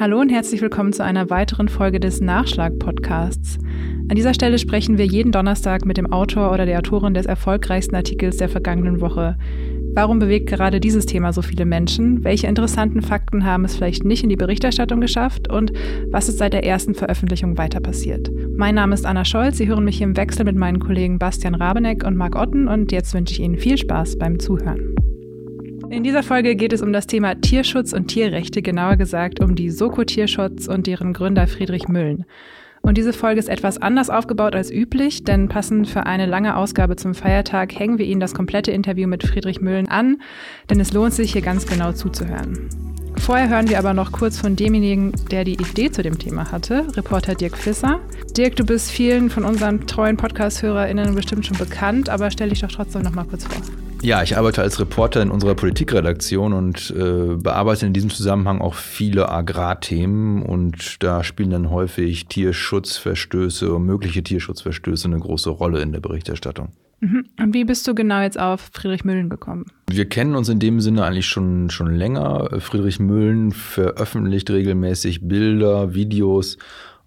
Hallo und herzlich willkommen zu einer weiteren Folge des Nachschlag-Podcasts. An dieser Stelle sprechen wir jeden Donnerstag mit dem Autor oder der Autorin des erfolgreichsten Artikels der vergangenen Woche. Warum bewegt gerade dieses Thema so viele Menschen? Welche interessanten Fakten haben es vielleicht nicht in die Berichterstattung geschafft? Und was ist seit der ersten Veröffentlichung weiter passiert? Mein Name ist Anna Scholz. Sie hören mich im Wechsel mit meinen Kollegen Bastian Rabeneck und Marc Otten. Und jetzt wünsche ich Ihnen viel Spaß beim Zuhören. In dieser Folge geht es um das Thema Tierschutz und Tierrechte, genauer gesagt um die Soko Tierschutz und deren Gründer Friedrich Müllen. Und diese Folge ist etwas anders aufgebaut als üblich, denn passend für eine lange Ausgabe zum Feiertag hängen wir Ihnen das komplette Interview mit Friedrich Müllen an, denn es lohnt sich hier ganz genau zuzuhören. Vorher hören wir aber noch kurz von demjenigen, der die Idee zu dem Thema hatte, Reporter Dirk Fisser. Dirk, du bist vielen von unseren treuen Podcast-HörerInnen bestimmt schon bekannt, aber stell dich doch trotzdem noch mal kurz vor. Ja, ich arbeite als Reporter in unserer Politikredaktion und äh, bearbeite in diesem Zusammenhang auch viele Agrarthemen und da spielen dann häufig Tierschutzverstöße und mögliche Tierschutzverstöße eine große Rolle in der Berichterstattung. Mhm. Und wie bist du genau jetzt auf Friedrich Müllen gekommen? Wir kennen uns in dem Sinne eigentlich schon, schon länger. Friedrich Müllen veröffentlicht regelmäßig Bilder, Videos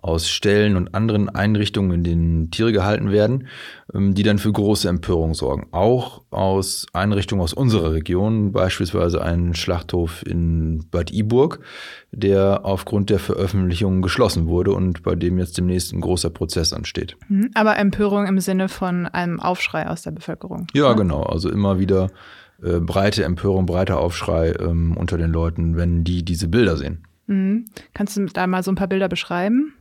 aus Ställen und anderen Einrichtungen, in denen Tiere gehalten werden, ähm, die dann für große Empörung sorgen. Auch aus Einrichtungen aus unserer Region, beispielsweise ein Schlachthof in Bad Iburg, der aufgrund der Veröffentlichung geschlossen wurde und bei dem jetzt demnächst ein großer Prozess ansteht. Mhm. Aber Empörung im Sinne von einem Aufschrei aus der Bevölkerung. Ja, oder? genau. Also immer wieder äh, breite Empörung, breiter Aufschrei ähm, unter den Leuten, wenn die diese Bilder sehen. Mhm. Kannst du da mal so ein paar Bilder beschreiben?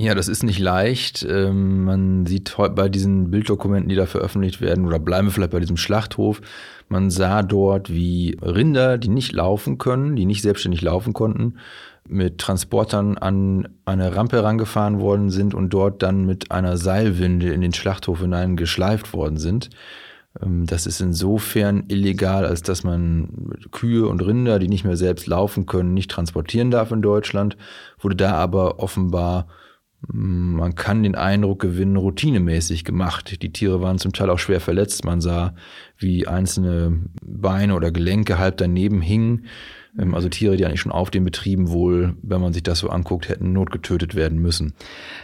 Ja, das ist nicht leicht. Ähm, man sieht bei diesen Bilddokumenten, die da veröffentlicht werden, oder bleiben wir vielleicht bei diesem Schlachthof, man sah dort, wie Rinder, die nicht laufen können, die nicht selbstständig laufen konnten, mit Transportern an eine Rampe herangefahren worden sind und dort dann mit einer Seilwinde in den Schlachthof hinein geschleift worden sind. Ähm, das ist insofern illegal, als dass man Kühe und Rinder, die nicht mehr selbst laufen können, nicht transportieren darf in Deutschland, wurde da aber offenbar man kann den Eindruck gewinnen, routinemäßig gemacht. Die Tiere waren zum Teil auch schwer verletzt. Man sah, wie einzelne Beine oder Gelenke halb daneben hingen. Ähm, also Tiere, die eigentlich schon auf den Betrieben wohl, wenn man sich das so anguckt, hätten notgetötet werden müssen.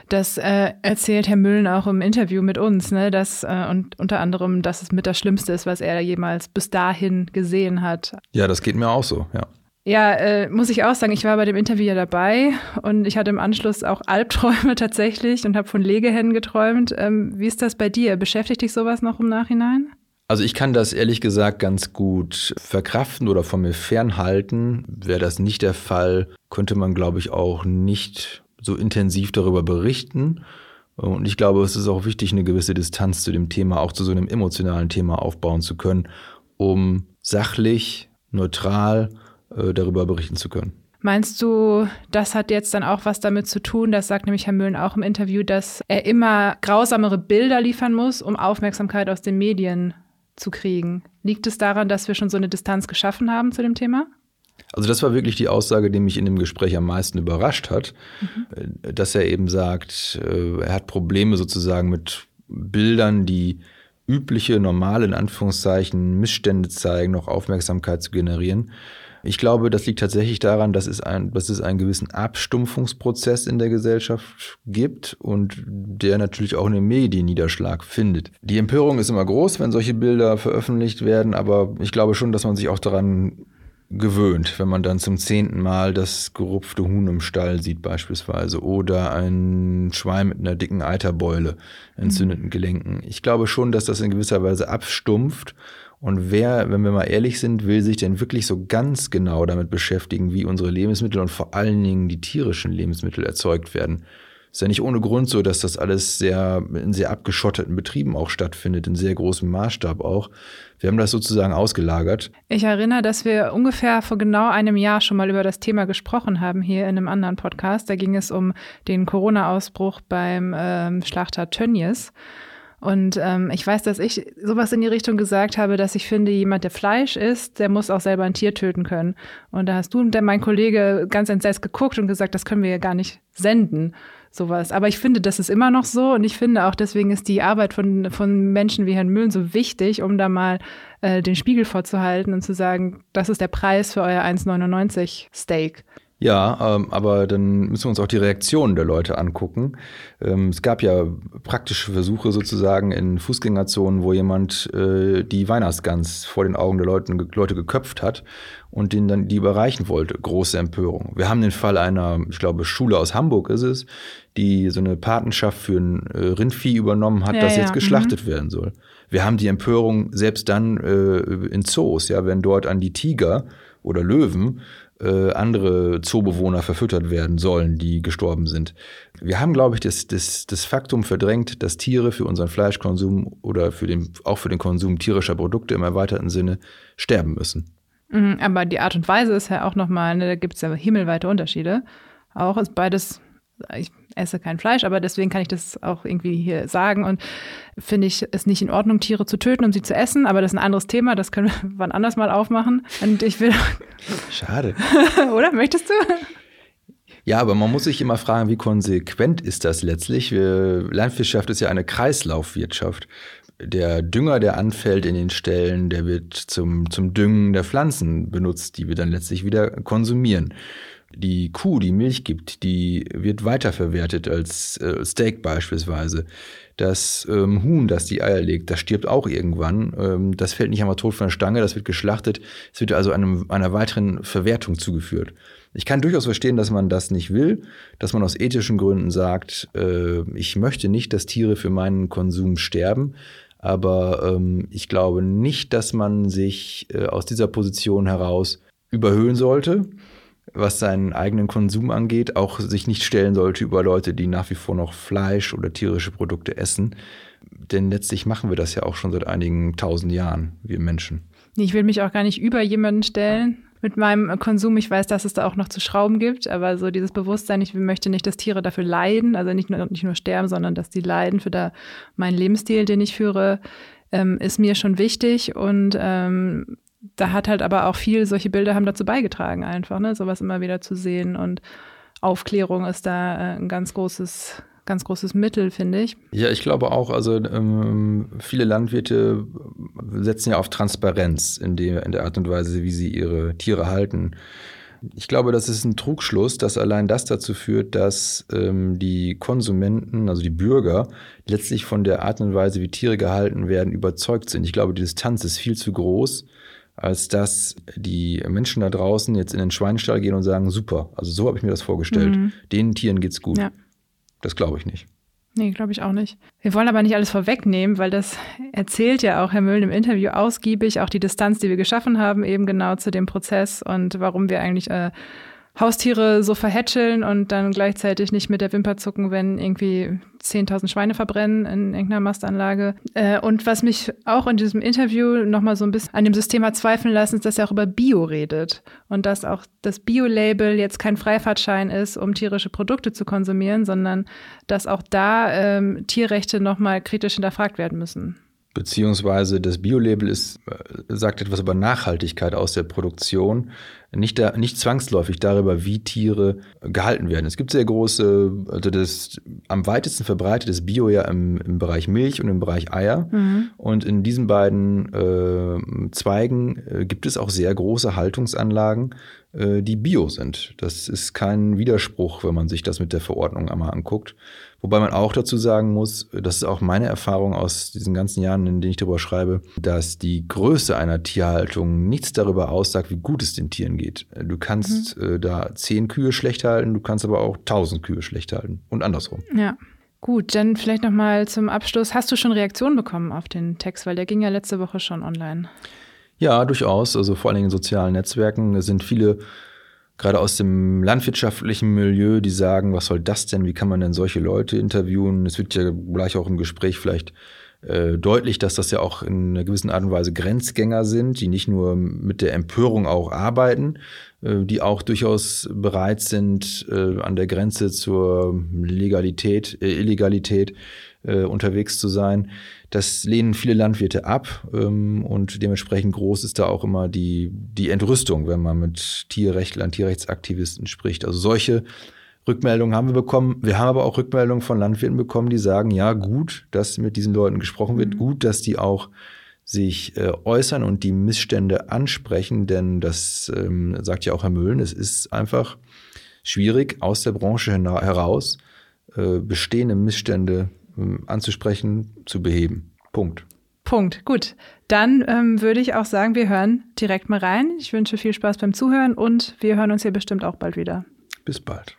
Das äh, erzählt Herr Müllen auch im Interview mit uns, ne? dass, äh, und unter anderem, dass es mit das Schlimmste ist, was er jemals bis dahin gesehen hat. Ja, das geht mir auch so, ja. Ja, äh, muss ich auch sagen, ich war bei dem Interview ja dabei und ich hatte im Anschluss auch Albträume tatsächlich und habe von Legehennen geträumt. Ähm, wie ist das bei dir? Beschäftigt dich sowas noch im Nachhinein? Also ich kann das ehrlich gesagt ganz gut verkraften oder von mir fernhalten. Wäre das nicht der Fall, könnte man, glaube ich, auch nicht so intensiv darüber berichten. Und ich glaube, es ist auch wichtig, eine gewisse Distanz zu dem Thema, auch zu so einem emotionalen Thema aufbauen zu können, um sachlich, neutral darüber berichten zu können. Meinst du, das hat jetzt dann auch was damit zu tun, das sagt nämlich Herr Müllen auch im Interview, dass er immer grausamere Bilder liefern muss, um Aufmerksamkeit aus den Medien zu kriegen? Liegt es daran, dass wir schon so eine Distanz geschaffen haben zu dem Thema? Also das war wirklich die Aussage, die mich in dem Gespräch am meisten überrascht hat, mhm. dass er eben sagt, äh, er hat Probleme sozusagen mit Bildern, die übliche, normale, in Anführungszeichen, Missstände zeigen, noch Aufmerksamkeit zu generieren. Ich glaube, das liegt tatsächlich daran, dass es, ein, dass es einen gewissen Abstumpfungsprozess in der Gesellschaft gibt und der natürlich auch in den Medien Niederschlag findet. Die Empörung ist immer groß, wenn solche Bilder veröffentlicht werden, aber ich glaube schon, dass man sich auch daran gewöhnt, wenn man dann zum zehnten Mal das gerupfte Huhn im Stall sieht beispielsweise oder ein Schwein mit einer dicken Eiterbeule, entzündeten Gelenken. Ich glaube schon, dass das in gewisser Weise abstumpft und wer, wenn wir mal ehrlich sind, will sich denn wirklich so ganz genau damit beschäftigen, wie unsere Lebensmittel und vor allen Dingen die tierischen Lebensmittel erzeugt werden? Ist ja nicht ohne Grund so, dass das alles sehr in sehr abgeschotteten Betrieben auch stattfindet, in sehr großem Maßstab auch. Wir haben das sozusagen ausgelagert. Ich erinnere, dass wir ungefähr vor genau einem Jahr schon mal über das Thema gesprochen haben hier in einem anderen Podcast. Da ging es um den Corona-Ausbruch beim ähm, Schlachter Tönnies. Und ähm, ich weiß, dass ich sowas in die Richtung gesagt habe, dass ich finde, jemand, der Fleisch isst, der muss auch selber ein Tier töten können. Und da hast du und mein Kollege ganz entsetzt geguckt und gesagt, das können wir ja gar nicht senden, sowas. Aber ich finde, das ist immer noch so. Und ich finde auch, deswegen ist die Arbeit von, von Menschen wie Herrn Mühlen so wichtig, um da mal äh, den Spiegel vorzuhalten und zu sagen, das ist der Preis für euer 1,99 Steak. Ja, ähm, aber dann müssen wir uns auch die Reaktionen der Leute angucken. Ähm, es gab ja praktische Versuche sozusagen in Fußgängerzonen, wo jemand äh, die Weihnachtsgans vor den Augen der Leute, Leute geköpft hat und den dann die überreichen wollte. Große Empörung. Wir haben den Fall einer, ich glaube, Schule aus Hamburg ist es, die so eine Patenschaft für ein äh, Rindvieh übernommen hat, ja, das ja. jetzt geschlachtet mhm. werden soll. Wir haben die Empörung selbst dann äh, in Zoos, ja, wenn dort an die Tiger oder Löwen äh, andere Zoobewohner verfüttert werden sollen, die gestorben sind. Wir haben, glaube ich, das, das, das Faktum verdrängt, dass Tiere für unseren Fleischkonsum oder für den, auch für den Konsum tierischer Produkte im erweiterten Sinne sterben müssen. Mhm, aber die Art und Weise ist ja auch nochmal, ne, da gibt es ja himmelweite Unterschiede. Auch ist beides ich esse kein Fleisch, aber deswegen kann ich das auch irgendwie hier sagen und finde ich es nicht in Ordnung, Tiere zu töten, um sie zu essen, aber das ist ein anderes Thema, das können wir wann anders mal aufmachen. Und ich will. Schade. Oder? Möchtest du? Ja, aber man muss sich immer fragen, wie konsequent ist das letztlich? Landwirtschaft ist ja eine Kreislaufwirtschaft. Der Dünger, der anfällt in den Ställen, der wird zum, zum Düngen der Pflanzen benutzt, die wir dann letztlich wieder konsumieren die Kuh, die Milch gibt, die wird weiterverwertet als äh, Steak beispielsweise. Das ähm, Huhn, das die Eier legt, das stirbt auch irgendwann. Ähm, das fällt nicht einmal tot von der Stange, das wird geschlachtet. Es wird also einem, einer weiteren Verwertung zugeführt. Ich kann durchaus verstehen, dass man das nicht will, dass man aus ethischen Gründen sagt, äh, ich möchte nicht, dass Tiere für meinen Konsum sterben. Aber ähm, ich glaube nicht, dass man sich äh, aus dieser Position heraus überhöhen sollte was seinen eigenen Konsum angeht, auch sich nicht stellen sollte über Leute, die nach wie vor noch Fleisch oder tierische Produkte essen. Denn letztlich machen wir das ja auch schon seit einigen tausend Jahren, wir Menschen. Ich will mich auch gar nicht über jemanden stellen mit meinem Konsum. Ich weiß, dass es da auch noch zu schrauben gibt, aber so dieses Bewusstsein, ich möchte nicht, dass Tiere dafür leiden, also nicht nur, nicht nur sterben, sondern dass die leiden für da meinen Lebensstil, den ich führe, ähm, ist mir schon wichtig und ähm, da hat halt aber auch viel, solche Bilder haben dazu beigetragen, einfach, ne, sowas immer wieder zu sehen. Und Aufklärung ist da äh, ein ganz großes, ganz großes Mittel, finde ich. Ja, ich glaube auch, also ähm, viele Landwirte setzen ja auf Transparenz in, die, in der Art und Weise, wie sie ihre Tiere halten. Ich glaube, das ist ein Trugschluss, dass allein das dazu führt, dass ähm, die Konsumenten, also die Bürger, letztlich von der Art und Weise, wie Tiere gehalten werden, überzeugt sind. Ich glaube, die Distanz ist viel zu groß als dass die Menschen da draußen jetzt in den Schweinestall gehen und sagen, super, also so habe ich mir das vorgestellt. Mhm. Den Tieren geht's gut. Ja. Das glaube ich nicht. Nee, glaube ich auch nicht. Wir wollen aber nicht alles vorwegnehmen, weil das erzählt ja auch Herr Müller im Interview ausgiebig, auch die Distanz, die wir geschaffen haben, eben genau zu dem Prozess und warum wir eigentlich äh, Haustiere so verhätscheln und dann gleichzeitig nicht mit der Wimper zucken, wenn irgendwie 10.000 Schweine verbrennen in irgendeiner Mastanlage. Äh, und was mich auch in diesem Interview nochmal so ein bisschen an dem System hat zweifeln lassen, ist, dass er auch über Bio redet und dass auch das Bio-Label jetzt kein Freifahrtschein ist, um tierische Produkte zu konsumieren, sondern dass auch da ähm, Tierrechte nochmal kritisch hinterfragt werden müssen. Beziehungsweise das Bio-Label ist, äh, sagt etwas über Nachhaltigkeit aus der Produktion, nicht, da, nicht zwangsläufig darüber, wie Tiere gehalten werden. Es gibt sehr große, also das am weitesten verbreitet ist Bio ja im, im Bereich Milch und im Bereich Eier. Mhm. Und in diesen beiden äh, Zweigen äh, gibt es auch sehr große Haltungsanlagen, äh, die Bio sind. Das ist kein Widerspruch, wenn man sich das mit der Verordnung einmal anguckt. Wobei man auch dazu sagen muss, das ist auch meine Erfahrung aus diesen ganzen Jahren, in denen ich darüber schreibe, dass die Größe einer Tierhaltung nichts darüber aussagt, wie gut es den Tieren geht. Du kannst mhm. äh, da zehn Kühe schlecht halten, du kannst aber auch tausend Kühe schlecht halten und andersrum. Ja. Gut, dann vielleicht noch mal zum Abschluss. Hast du schon Reaktionen bekommen auf den Text? Weil der ging ja letzte Woche schon online. Ja, durchaus. Also vor allen Dingen in sozialen Netzwerken sind viele gerade aus dem landwirtschaftlichen Milieu, die sagen, was soll das denn? Wie kann man denn solche Leute interviewen? Es wird ja gleich auch im Gespräch vielleicht äh, deutlich, dass das ja auch in einer gewissen Art und Weise Grenzgänger sind, die nicht nur mit der Empörung auch arbeiten, äh, die auch durchaus bereit sind, äh, an der Grenze zur Legalität, äh, Illegalität äh, unterwegs zu sein. Das lehnen viele Landwirte ab ähm, und dementsprechend groß ist da auch immer die, die Entrüstung, wenn man mit Tierrechtlern, Tierrechtsaktivisten spricht. Also solche Rückmeldungen haben wir bekommen. Wir haben aber auch Rückmeldungen von Landwirten bekommen, die sagen, ja, gut, dass mit diesen Leuten gesprochen wird, mhm. gut, dass die auch sich äh, äußern und die Missstände ansprechen, denn das ähm, sagt ja auch Herr Müllen, es ist einfach schwierig, aus der Branche heraus äh, bestehende Missstände anzusprechen, zu beheben. Punkt. Punkt. Gut. Dann ähm, würde ich auch sagen, wir hören direkt mal rein. Ich wünsche viel Spaß beim Zuhören und wir hören uns hier bestimmt auch bald wieder. Bis bald.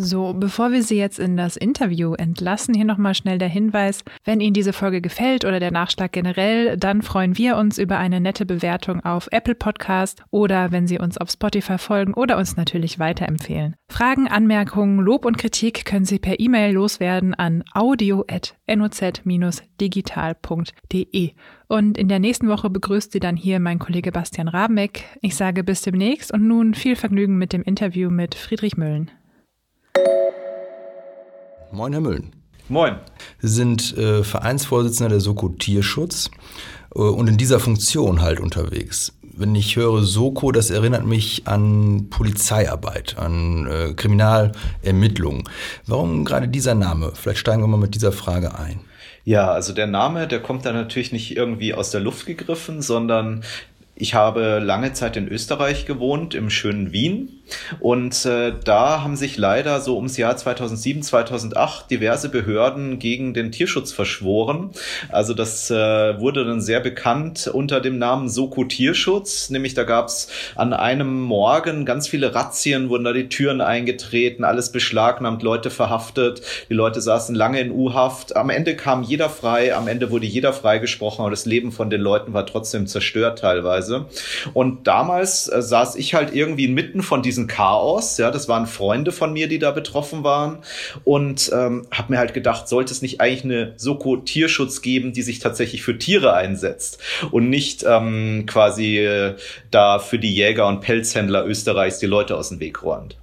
So, bevor wir Sie jetzt in das Interview entlassen, hier nochmal schnell der Hinweis, wenn Ihnen diese Folge gefällt oder der Nachschlag generell, dann freuen wir uns über eine nette Bewertung auf Apple Podcast oder wenn Sie uns auf Spotify folgen oder uns natürlich weiterempfehlen. Fragen, Anmerkungen, Lob und Kritik können Sie per E-Mail loswerden an audio.noz-digital.de. Und in der nächsten Woche begrüßt Sie dann hier mein Kollege Bastian Rabeck. Ich sage bis demnächst und nun viel Vergnügen mit dem Interview mit Friedrich Müllen. Moin, Herr Müllen. Moin. Sie sind äh, Vereinsvorsitzender der Soko Tierschutz äh, und in dieser Funktion halt unterwegs. Wenn ich höre Soko, das erinnert mich an Polizeiarbeit, an äh, Kriminalermittlungen. Warum gerade dieser Name? Vielleicht steigen wir mal mit dieser Frage ein. Ja, also der Name, der kommt da natürlich nicht irgendwie aus der Luft gegriffen, sondern ich habe lange Zeit in Österreich gewohnt, im schönen Wien. Und äh, da haben sich leider so ums Jahr 2007, 2008 diverse Behörden gegen den Tierschutz verschworen. Also das äh, wurde dann sehr bekannt unter dem Namen Soko Tierschutz. Nämlich da gab es an einem Morgen ganz viele Razzien, wurden da die Türen eingetreten, alles beschlagnahmt, Leute verhaftet. Die Leute saßen lange in U-Haft. Am Ende kam jeder frei, am Ende wurde jeder freigesprochen, aber das Leben von den Leuten war trotzdem zerstört teilweise. Weise. Und damals äh, saß ich halt irgendwie inmitten von diesem Chaos. Ja, das waren Freunde von mir, die da betroffen waren. Und ähm, habe mir halt gedacht, sollte es nicht eigentlich eine Soko Tierschutz geben, die sich tatsächlich für Tiere einsetzt und nicht ähm, quasi äh, da für die Jäger und Pelzhändler Österreichs die Leute aus dem Weg räumt.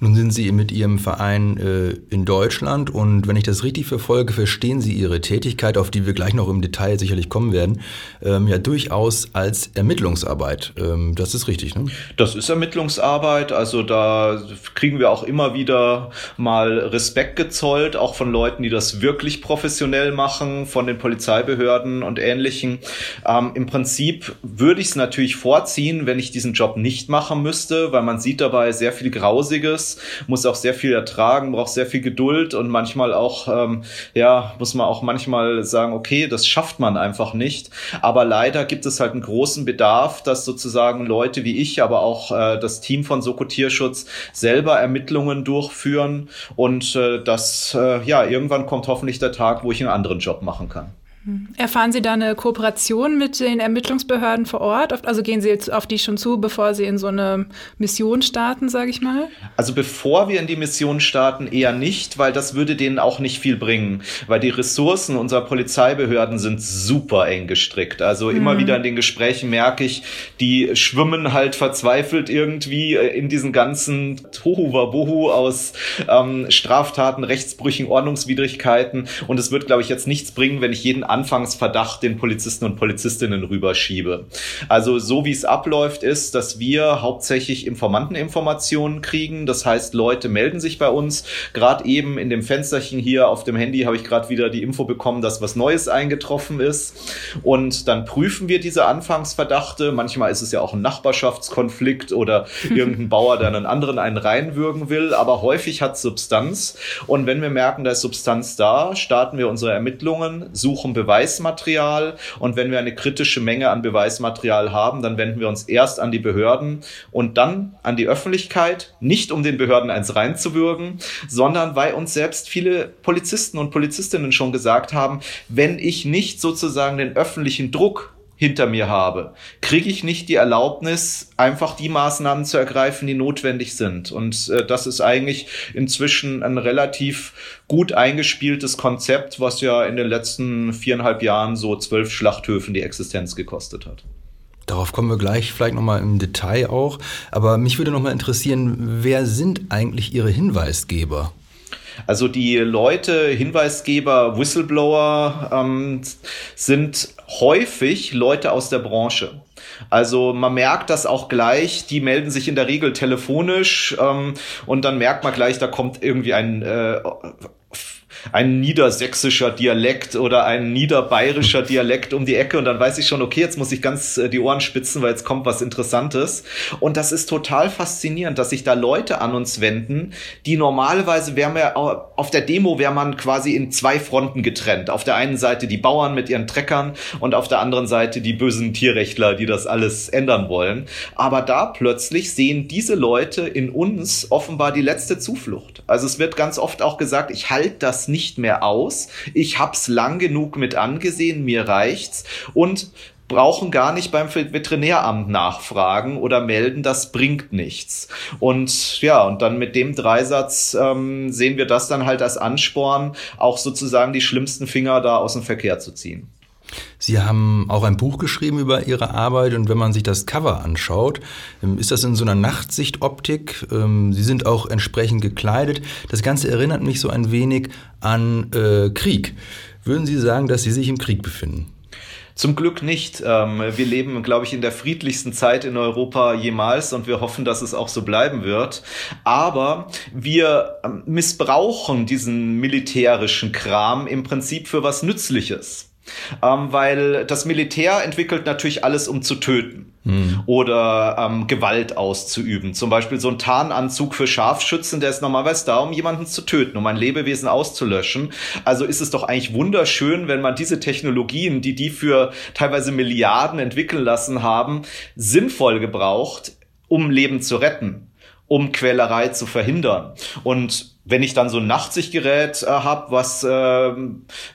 Nun sind Sie mit Ihrem Verein äh, in Deutschland und wenn ich das richtig verfolge, verstehen Sie Ihre Tätigkeit, auf die wir gleich noch im Detail sicherlich kommen werden, ähm, ja durchaus als Ermittlungsarbeit. Ähm, das ist richtig, ne? Das ist Ermittlungsarbeit. Also da kriegen wir auch immer wieder mal Respekt gezollt, auch von Leuten, die das wirklich professionell machen, von den Polizeibehörden und Ähnlichen. Ähm, Im Prinzip würde ich es natürlich vorziehen, wenn ich diesen Job nicht machen müsste, weil man sieht dabei sehr viel Grausiges muss auch sehr viel ertragen, braucht sehr viel Geduld und manchmal auch, ähm, ja, muss man auch manchmal sagen, okay, das schafft man einfach nicht. Aber leider gibt es halt einen großen Bedarf, dass sozusagen Leute wie ich, aber auch äh, das Team von Soko Tierschutz selber Ermittlungen durchführen und äh, das, äh, ja, irgendwann kommt hoffentlich der Tag, wo ich einen anderen Job machen kann. Erfahren Sie da eine Kooperation mit den Ermittlungsbehörden vor Ort? Also gehen Sie jetzt auf die schon zu, bevor Sie in so eine Mission starten, sage ich mal? Also bevor wir in die Mission starten, eher nicht, weil das würde denen auch nicht viel bringen, weil die Ressourcen unserer Polizeibehörden sind super eng gestrickt. Also immer mhm. wieder in den Gesprächen merke ich, die schwimmen halt verzweifelt irgendwie in diesen ganzen Tohu aus ähm, Straftaten, Rechtsbrüchen, Ordnungswidrigkeiten und es wird, glaube ich, jetzt nichts bringen, wenn ich jeden Anfangsverdacht den Polizisten und Polizistinnen rüberschiebe. Also so wie es abläuft, ist, dass wir hauptsächlich Informanteninformationen kriegen. Das heißt, Leute melden sich bei uns. Gerade eben in dem Fensterchen hier auf dem Handy habe ich gerade wieder die Info bekommen, dass was Neues eingetroffen ist. Und dann prüfen wir diese Anfangsverdachte. Manchmal ist es ja auch ein Nachbarschaftskonflikt oder irgendein Bauer, der einen anderen einen reinwürgen will. Aber häufig hat Substanz. Und wenn wir merken, da ist Substanz da, starten wir unsere Ermittlungen, suchen Beweismaterial. Und wenn wir eine kritische Menge an Beweismaterial haben, dann wenden wir uns erst an die Behörden und dann an die Öffentlichkeit, nicht um den Behörden eins reinzuwürgen, sondern weil uns selbst viele Polizisten und Polizistinnen schon gesagt haben, wenn ich nicht sozusagen den öffentlichen Druck hinter mir habe, kriege ich nicht die Erlaubnis, einfach die Maßnahmen zu ergreifen, die notwendig sind. Und äh, das ist eigentlich inzwischen ein relativ gut eingespieltes Konzept, was ja in den letzten viereinhalb Jahren so zwölf Schlachthöfen die Existenz gekostet hat. Darauf kommen wir gleich vielleicht nochmal im Detail auch. Aber mich würde nochmal interessieren, wer sind eigentlich Ihre Hinweisgeber? Also die Leute, Hinweisgeber, Whistleblower ähm, sind häufig Leute aus der Branche. Also man merkt das auch gleich, die melden sich in der Regel telefonisch ähm, und dann merkt man gleich, da kommt irgendwie ein äh, ein niedersächsischer Dialekt oder ein niederbayerischer Dialekt um die Ecke und dann weiß ich schon, okay, jetzt muss ich ganz äh, die Ohren spitzen, weil jetzt kommt was Interessantes. Und das ist total faszinierend, dass sich da Leute an uns wenden, die normalerweise wären wir auf der Demo wäre man quasi in zwei Fronten getrennt. Auf der einen Seite die Bauern mit ihren Treckern und auf der anderen Seite die bösen Tierrechtler, die das alles ändern wollen. Aber da plötzlich sehen diese Leute in uns offenbar die letzte Zuflucht. Also es wird ganz oft auch gesagt, ich halte das nicht mehr aus. Ich hab's lang genug mit angesehen, mir reicht's und brauchen gar nicht beim Veterinäramt nachfragen oder melden, das bringt nichts. Und ja, und dann mit dem Dreisatz ähm, sehen wir das dann halt als Ansporn, auch sozusagen die schlimmsten Finger da aus dem Verkehr zu ziehen. Sie haben auch ein Buch geschrieben über Ihre Arbeit und wenn man sich das Cover anschaut, ähm, ist das in so einer Nachtsichtoptik. Ähm, Sie sind auch entsprechend gekleidet. Das Ganze erinnert mich so ein wenig an äh, Krieg. Würden Sie sagen, dass Sie sich im Krieg befinden? Zum Glück nicht. Ähm, wir leben, glaube ich, in der friedlichsten Zeit in Europa jemals und wir hoffen, dass es auch so bleiben wird. Aber wir missbrauchen diesen militärischen Kram im Prinzip für was Nützliches. Ähm, weil das Militär entwickelt natürlich alles, um zu töten mhm. oder ähm, Gewalt auszuüben. Zum Beispiel so ein Tarnanzug für Scharfschützen, der ist normalerweise da, um jemanden zu töten, um ein Lebewesen auszulöschen. Also ist es doch eigentlich wunderschön, wenn man diese Technologien, die die für teilweise Milliarden entwickeln lassen haben, sinnvoll gebraucht, um Leben zu retten um Quälerei zu verhindern. Und wenn ich dann so ein Nachtsichtgerät äh, habe, was äh,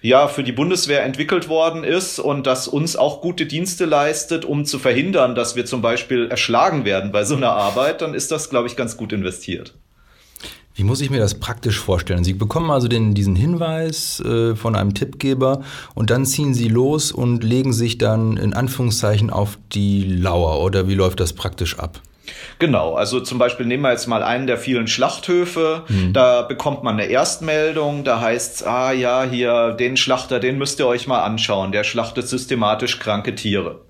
ja für die Bundeswehr entwickelt worden ist und das uns auch gute Dienste leistet, um zu verhindern, dass wir zum Beispiel erschlagen werden bei so einer Arbeit, dann ist das, glaube ich, ganz gut investiert. Wie muss ich mir das praktisch vorstellen? Sie bekommen also den, diesen Hinweis äh, von einem Tippgeber und dann ziehen Sie los und legen sich dann in Anführungszeichen auf die Lauer oder wie läuft das praktisch ab? Genau, also zum Beispiel nehmen wir jetzt mal einen der vielen Schlachthöfe, mhm. da bekommt man eine Erstmeldung, da heißt es, ah ja, hier, den Schlachter, den müsst ihr euch mal anschauen, der schlachtet systematisch kranke Tiere.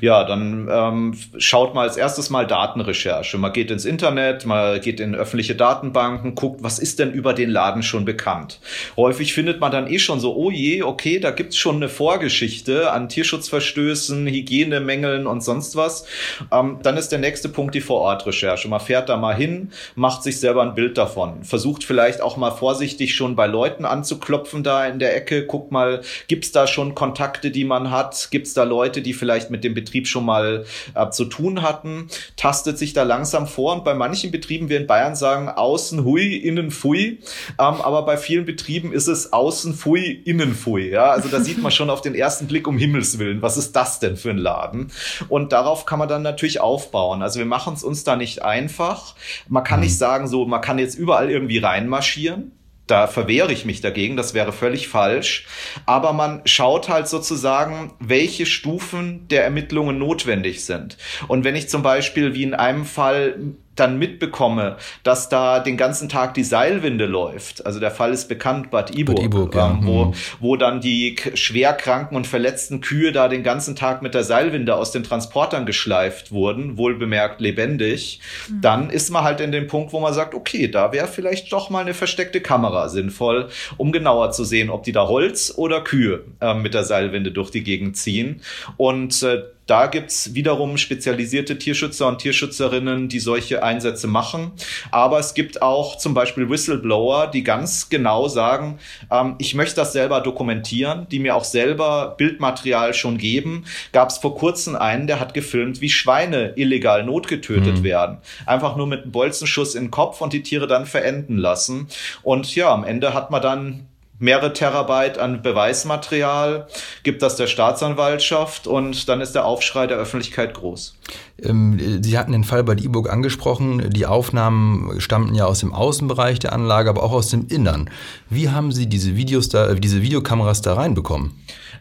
Ja, dann ähm, schaut mal als erstes mal Datenrecherche. Man geht ins Internet, man geht in öffentliche Datenbanken, guckt, was ist denn über den Laden schon bekannt. Häufig findet man dann eh schon so, oh je, okay, da gibt's schon eine Vorgeschichte an Tierschutzverstößen, Hygienemängeln und sonst was. Ähm, dann ist der nächste Punkt die Vorortrecherche. Man fährt da mal hin, macht sich selber ein Bild davon, versucht vielleicht auch mal vorsichtig schon bei Leuten anzuklopfen da in der Ecke, guckt mal, gibt's da schon Kontakte, die man hat, gibt's da Leute, die vielleicht mit dem Betrieb schon mal äh, zu tun hatten, tastet sich da langsam vor und bei manchen Betrieben, wir in Bayern sagen, außen hui, innen fui, ähm, aber bei vielen Betrieben ist es außen fui, innen fui, ja, also da sieht man schon auf den ersten Blick um Himmels Willen, was ist das denn für ein Laden? Und darauf kann man dann natürlich aufbauen. Also wir machen es uns da nicht einfach. Man kann nicht mhm. sagen, so, man kann jetzt überall irgendwie reinmarschieren da verwehre ich mich dagegen, das wäre völlig falsch. Aber man schaut halt sozusagen, welche Stufen der Ermittlungen notwendig sind. Und wenn ich zum Beispiel wie in einem Fall dann mitbekomme, dass da den ganzen Tag die Seilwinde läuft. Also der Fall ist bekannt, Bad Iburg, Bad Iburg ja. ähm, wo, mhm. wo dann die schwerkranken und verletzten Kühe da den ganzen Tag mit der Seilwinde aus den Transportern geschleift wurden, wohlbemerkt lebendig. Mhm. Dann ist man halt in dem Punkt, wo man sagt, okay, da wäre vielleicht doch mal eine versteckte Kamera sinnvoll, um genauer zu sehen, ob die da Holz oder Kühe äh, mit der Seilwinde durch die Gegend ziehen. Und äh, da gibt's wiederum spezialisierte Tierschützer und Tierschützerinnen, die solche Einsätze machen. Aber es gibt auch zum Beispiel Whistleblower, die ganz genau sagen, ähm, ich möchte das selber dokumentieren, die mir auch selber Bildmaterial schon geben. Gab es vor kurzem einen, der hat gefilmt, wie Schweine illegal notgetötet mhm. werden. Einfach nur mit einem Bolzenschuss in den Kopf und die Tiere dann verenden lassen. Und ja, am Ende hat man dann mehrere Terabyte an Beweismaterial, gibt das der Staatsanwaltschaft und dann ist der Aufschrei der Öffentlichkeit groß. Ähm, Sie hatten den Fall bei E-Book angesprochen. Die Aufnahmen stammten ja aus dem Außenbereich der Anlage, aber auch aus dem Innern. Wie haben Sie diese Videos da, diese Videokameras da reinbekommen?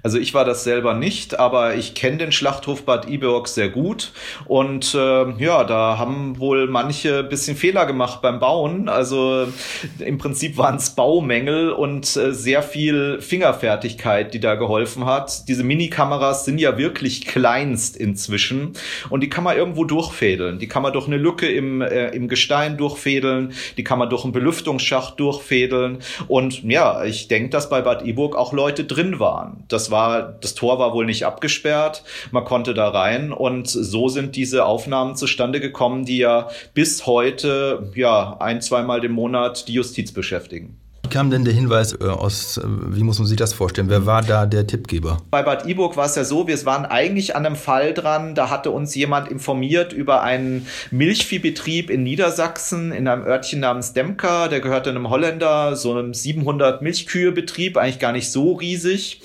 Also ich war das selber nicht, aber ich kenne den Schlachthof Bad Iburg sehr gut und äh, ja, da haben wohl manche bisschen Fehler gemacht beim Bauen. Also im Prinzip waren es Baumängel und äh, sehr viel Fingerfertigkeit, die da geholfen hat. Diese Minikameras sind ja wirklich kleinst inzwischen und die kann man irgendwo durchfädeln. Die kann man durch eine Lücke im, äh, im Gestein durchfädeln, die kann man durch einen Belüftungsschacht durchfädeln und ja, ich denke, dass bei Bad Iburg auch Leute drin waren. Das war, das Tor war wohl nicht abgesperrt, man konnte da rein. Und so sind diese Aufnahmen zustande gekommen, die ja bis heute ja ein, zweimal im Monat die Justiz beschäftigen kam denn der Hinweis äh, aus, äh, wie muss man sich das vorstellen? Wer war da der Tippgeber? Bei Bad Iburg war es ja so, wir waren eigentlich an einem Fall dran, da hatte uns jemand informiert über einen Milchviehbetrieb in Niedersachsen in einem Örtchen namens Demka, der gehörte einem Holländer, so einem 700 Milchkühebetrieb, eigentlich gar nicht so riesig.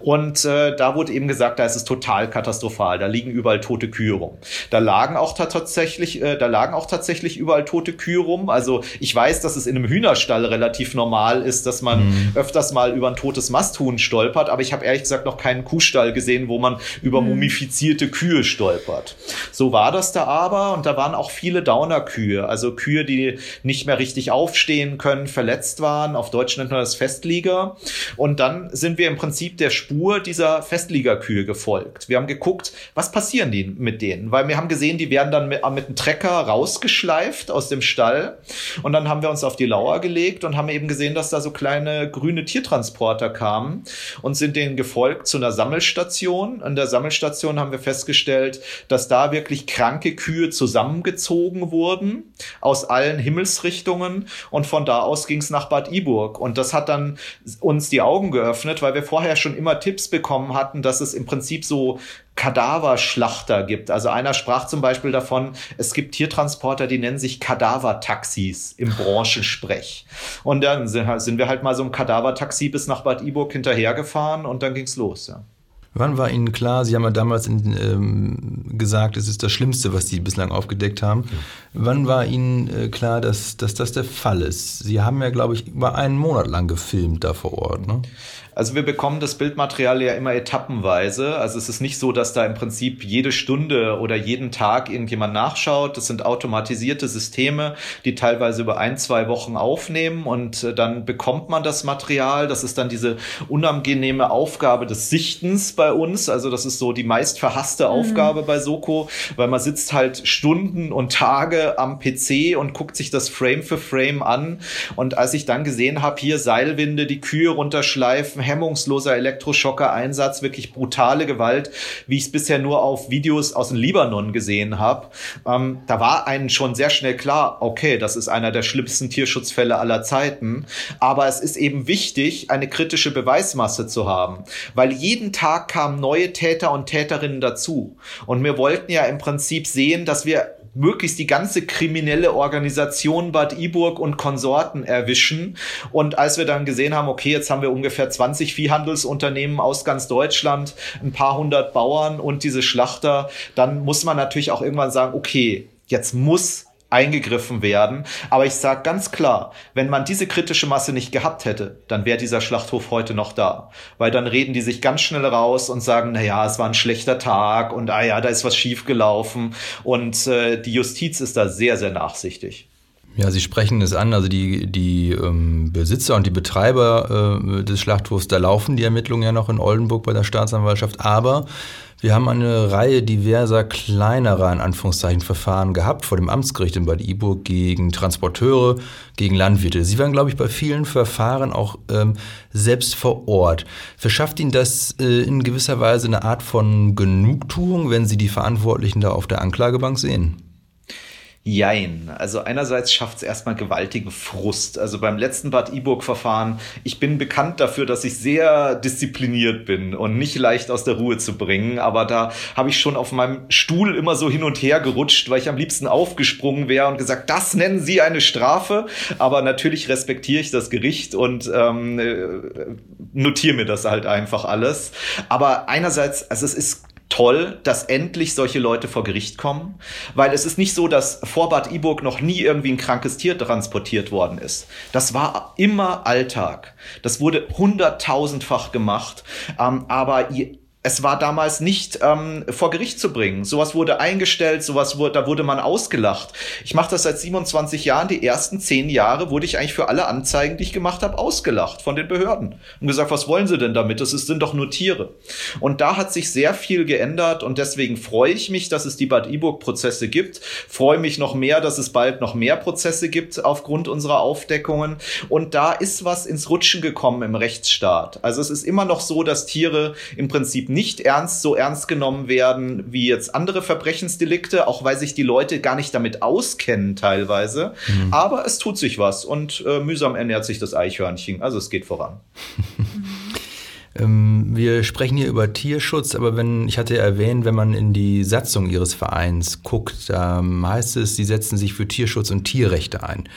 Und äh, da wurde eben gesagt, da ist es total katastrophal, da liegen überall tote Kühe rum. Da lagen auch tatsächlich, äh, da lagen auch tatsächlich überall tote Kühe rum. Also ich weiß, dass es in einem Hühnerstall relativ normal normal ist, dass man mhm. öfters mal über ein totes Masthuhn stolpert, aber ich habe ehrlich gesagt noch keinen Kuhstall gesehen, wo man über mhm. mumifizierte Kühe stolpert. So war das da aber und da waren auch viele Downer-Kühe, also Kühe, die nicht mehr richtig aufstehen können, verletzt waren. Auf Deutsch nennt man das Festlieger. Und dann sind wir im Prinzip der Spur dieser Festliegerkühe gefolgt. Wir haben geguckt, was passieren die mit denen? Weil wir haben gesehen, die werden dann mit, mit einem Trecker rausgeschleift aus dem Stall. Und dann haben wir uns auf die Lauer gelegt und haben eben gesehen, dass da so kleine grüne Tiertransporter kamen und sind denen gefolgt zu einer Sammelstation. An der Sammelstation haben wir festgestellt, dass da wirklich kranke Kühe zusammengezogen wurden aus allen Himmelsrichtungen und von da aus ging es nach Bad Iburg. Und das hat dann uns die Augen geöffnet, weil wir vorher schon immer Tipps bekommen hatten, dass es im Prinzip so Kadaverschlachter gibt. Also einer sprach zum Beispiel davon, es gibt Tiertransporter, die nennen sich Kadavertaxis im Branchensprech. Und dann sind wir halt mal so ein Kadavertaxi bis nach Bad Iburg hinterhergefahren und dann ging's los. Ja. Wann war Ihnen klar, Sie haben ja damals in, ähm, gesagt, es ist das Schlimmste, was Sie bislang aufgedeckt haben. Ja. Wann war Ihnen äh, klar, dass, dass das der Fall ist? Sie haben ja, glaube ich, über einen Monat lang gefilmt da vor Ort. Ne? Also wir bekommen das Bildmaterial ja immer etappenweise. Also es ist nicht so, dass da im Prinzip jede Stunde oder jeden Tag irgendjemand nachschaut. Das sind automatisierte Systeme, die teilweise über ein, zwei Wochen aufnehmen und äh, dann bekommt man das Material. Das ist dann diese unangenehme Aufgabe des Sichtens bei uns. Also das ist so die meist verhasste mhm. Aufgabe bei Soko, weil man sitzt halt Stunden und Tage am PC und guckt sich das Frame für Frame an. Und als ich dann gesehen habe, hier Seilwinde, die Kühe runterschleifen, hemmungsloser Elektroschocker-Einsatz, wirklich brutale Gewalt, wie ich es bisher nur auf Videos aus dem Libanon gesehen habe. Ähm, da war einen schon sehr schnell klar, okay, das ist einer der schlimmsten Tierschutzfälle aller Zeiten. Aber es ist eben wichtig, eine kritische Beweismasse zu haben, weil jeden Tag kamen neue Täter und Täterinnen dazu. Und wir wollten ja im Prinzip sehen, dass wir möglichst die ganze kriminelle Organisation Bad Iburg und Konsorten erwischen. Und als wir dann gesehen haben, okay, jetzt haben wir ungefähr 20 Viehhandelsunternehmen aus ganz Deutschland, ein paar hundert Bauern und diese Schlachter, dann muss man natürlich auch irgendwann sagen, okay, jetzt muss eingegriffen werden. Aber ich sage ganz klar, wenn man diese kritische Masse nicht gehabt hätte, dann wäre dieser Schlachthof heute noch da. Weil dann reden die sich ganz schnell raus und sagen, na es war ein schlechter Tag und ah ja, da ist was schiefgelaufen. Und äh, die Justiz ist da sehr, sehr nachsichtig. Ja, Sie sprechen es an, also die, die ähm, Besitzer und die Betreiber äh, des Schlachthofs, da laufen die Ermittlungen ja noch in Oldenburg bei der Staatsanwaltschaft, aber wir haben eine Reihe diverser kleinerer, in Anführungszeichen, Verfahren gehabt vor dem Amtsgericht in Bad Iburg gegen Transporteure, gegen Landwirte. Sie waren, glaube ich, bei vielen Verfahren auch ähm, selbst vor Ort. Verschafft Ihnen das äh, in gewisser Weise eine Art von Genugtuung, wenn Sie die Verantwortlichen da auf der Anklagebank sehen? Jein. Also einerseits schafft es erstmal gewaltigen Frust. Also beim letzten Bad Iburg-Verfahren, ich bin bekannt dafür, dass ich sehr diszipliniert bin und nicht leicht aus der Ruhe zu bringen. Aber da habe ich schon auf meinem Stuhl immer so hin und her gerutscht, weil ich am liebsten aufgesprungen wäre und gesagt, das nennen Sie eine Strafe. Aber natürlich respektiere ich das Gericht und ähm, äh, notiere mir das halt einfach alles. Aber einerseits, also es ist toll, dass endlich solche Leute vor Gericht kommen, weil es ist nicht so, dass vor Bad Iburg noch nie irgendwie ein krankes Tier transportiert worden ist. Das war immer Alltag. Das wurde hunderttausendfach gemacht, ähm, aber es war damals nicht ähm, vor Gericht zu bringen. Sowas wurde eingestellt, sowas wurde, da wurde man ausgelacht. Ich mache das seit 27 Jahren. Die ersten zehn Jahre wurde ich eigentlich für alle Anzeigen, die ich gemacht habe, ausgelacht von den Behörden und gesagt, was wollen sie denn damit? Das sind doch nur Tiere. Und da hat sich sehr viel geändert und deswegen freue ich mich, dass es die Bad Iburg-Prozesse gibt. Freue mich noch mehr, dass es bald noch mehr Prozesse gibt aufgrund unserer Aufdeckungen. Und da ist was ins Rutschen gekommen im Rechtsstaat. Also es ist immer noch so, dass Tiere im Prinzip nicht nicht ernst so ernst genommen werden wie jetzt andere Verbrechensdelikte, auch weil sich die Leute gar nicht damit auskennen teilweise. Mhm. Aber es tut sich was und äh, mühsam ernährt sich das Eichhörnchen. Also es geht voran. Ähm, wir sprechen hier über Tierschutz, aber wenn, ich hatte ja erwähnt, wenn man in die Satzung Ihres Vereins guckt, da heißt es, Sie setzen sich für Tierschutz und Tierrechte ein.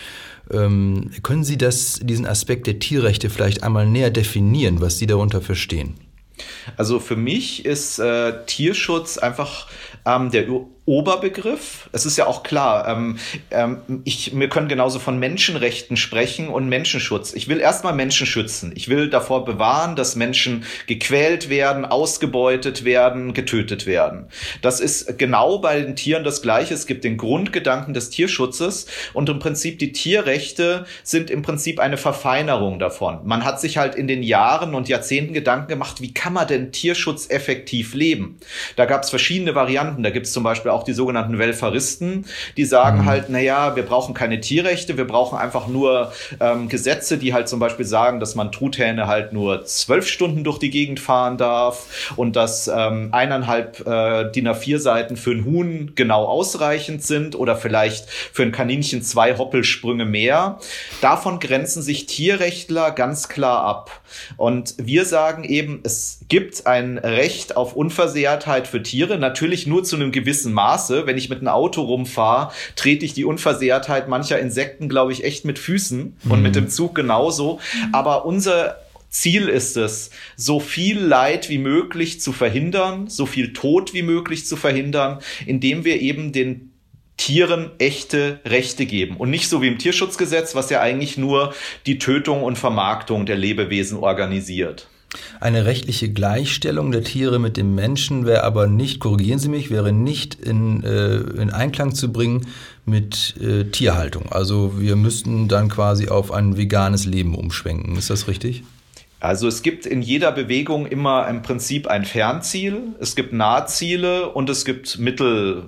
Ähm, können Sie das, diesen Aspekt der Tierrechte vielleicht einmal näher definieren, was Sie darunter verstehen? Also für mich ist äh, Tierschutz einfach ähm, der Oberbegriff. Es ist ja auch klar, ähm, ähm, ich, wir können genauso von Menschenrechten sprechen und Menschenschutz. Ich will erstmal Menschen schützen. Ich will davor bewahren, dass Menschen gequält werden, ausgebeutet werden, getötet werden. Das ist genau bei den Tieren das Gleiche. Es gibt den Grundgedanken des Tierschutzes und im Prinzip die Tierrechte sind im Prinzip eine Verfeinerung davon. Man hat sich halt in den Jahren und Jahrzehnten Gedanken gemacht, wie kann man denn Tierschutz effektiv leben? Da gab es verschiedene Varianten. Da gibt es zum Beispiel auch die sogenannten Welfaristen, die sagen mhm. halt, naja, wir brauchen keine Tierrechte, wir brauchen einfach nur ähm, Gesetze, die halt zum Beispiel sagen, dass man Truthähne halt nur zwölf Stunden durch die Gegend fahren darf und dass ähm, eineinhalb äh, DIN A4 Seiten für ein Huhn genau ausreichend sind oder vielleicht für ein Kaninchen zwei Hoppelsprünge mehr. Davon grenzen sich Tierrechtler ganz klar ab. Und wir sagen eben, es gibt ein Recht auf Unversehrtheit für Tiere, natürlich nur zu einem gewissen Maße. Wenn ich mit einem Auto rumfahre, trete ich die Unversehrtheit mancher Insekten, glaube ich, echt mit Füßen mhm. und mit dem Zug genauso. Aber unser Ziel ist es, so viel Leid wie möglich zu verhindern, so viel Tod wie möglich zu verhindern, indem wir eben den Tieren echte Rechte geben und nicht so wie im Tierschutzgesetz, was ja eigentlich nur die Tötung und Vermarktung der Lebewesen organisiert. Eine rechtliche Gleichstellung der Tiere mit dem Menschen wäre aber nicht, korrigieren Sie mich, wäre nicht in, äh, in Einklang zu bringen mit äh, Tierhaltung. Also wir müssten dann quasi auf ein veganes Leben umschwenken. Ist das richtig? Also es gibt in jeder Bewegung immer im Prinzip ein Fernziel, es gibt Nahziele und es gibt Mittel,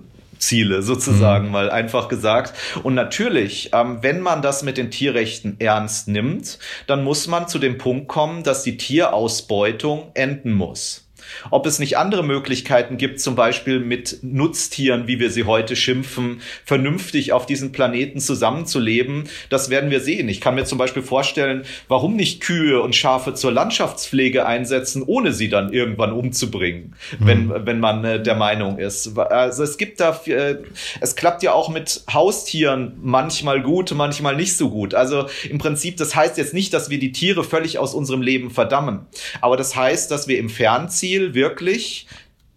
Ziele sozusagen, mhm. mal einfach gesagt. Und natürlich, ähm, wenn man das mit den Tierrechten ernst nimmt, dann muss man zu dem Punkt kommen, dass die Tierausbeutung enden muss. Ob es nicht andere Möglichkeiten gibt, zum Beispiel mit Nutztieren, wie wir sie heute schimpfen, vernünftig auf diesem Planeten zusammenzuleben, das werden wir sehen. Ich kann mir zum Beispiel vorstellen, warum nicht Kühe und Schafe zur Landschaftspflege einsetzen, ohne sie dann irgendwann umzubringen, mhm. wenn, wenn man äh, der Meinung ist. Also es gibt da, äh, es klappt ja auch mit Haustieren manchmal gut, manchmal nicht so gut. Also im Prinzip, das heißt jetzt nicht, dass wir die Tiere völlig aus unserem Leben verdammen. Aber das heißt, dass wir im Fernziel Ziel wirklich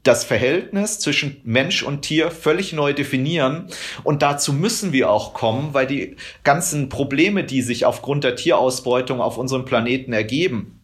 das Verhältnis zwischen Mensch und Tier völlig neu definieren. Und dazu müssen wir auch kommen, weil die ganzen Probleme, die sich aufgrund der Tierausbeutung auf unserem Planeten ergeben,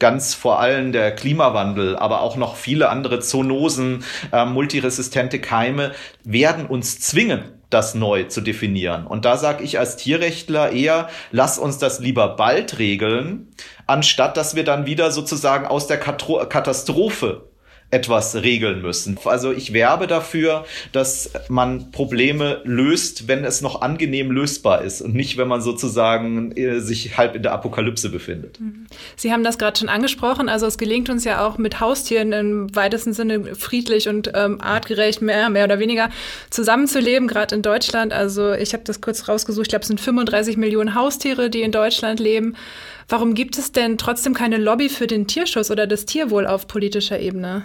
ganz vor allem der Klimawandel, aber auch noch viele andere Zoonosen, äh, multiresistente Keime, werden uns zwingen, das neu zu definieren. Und da sage ich als Tierrechtler eher, lass uns das lieber bald regeln, anstatt dass wir dann wieder sozusagen aus der Katastrophe etwas regeln müssen. Also ich werbe dafür, dass man Probleme löst, wenn es noch angenehm lösbar ist und nicht, wenn man sozusagen äh, sich halb in der Apokalypse befindet. Mhm. Sie haben das gerade schon angesprochen. Also es gelingt uns ja auch mit Haustieren im weitesten Sinne friedlich und ähm, artgerecht mehr, mehr oder weniger zusammenzuleben, gerade in Deutschland. Also ich habe das kurz rausgesucht. Ich glaube, es sind 35 Millionen Haustiere, die in Deutschland leben. Warum gibt es denn trotzdem keine Lobby für den Tierschutz oder das Tierwohl auf politischer Ebene?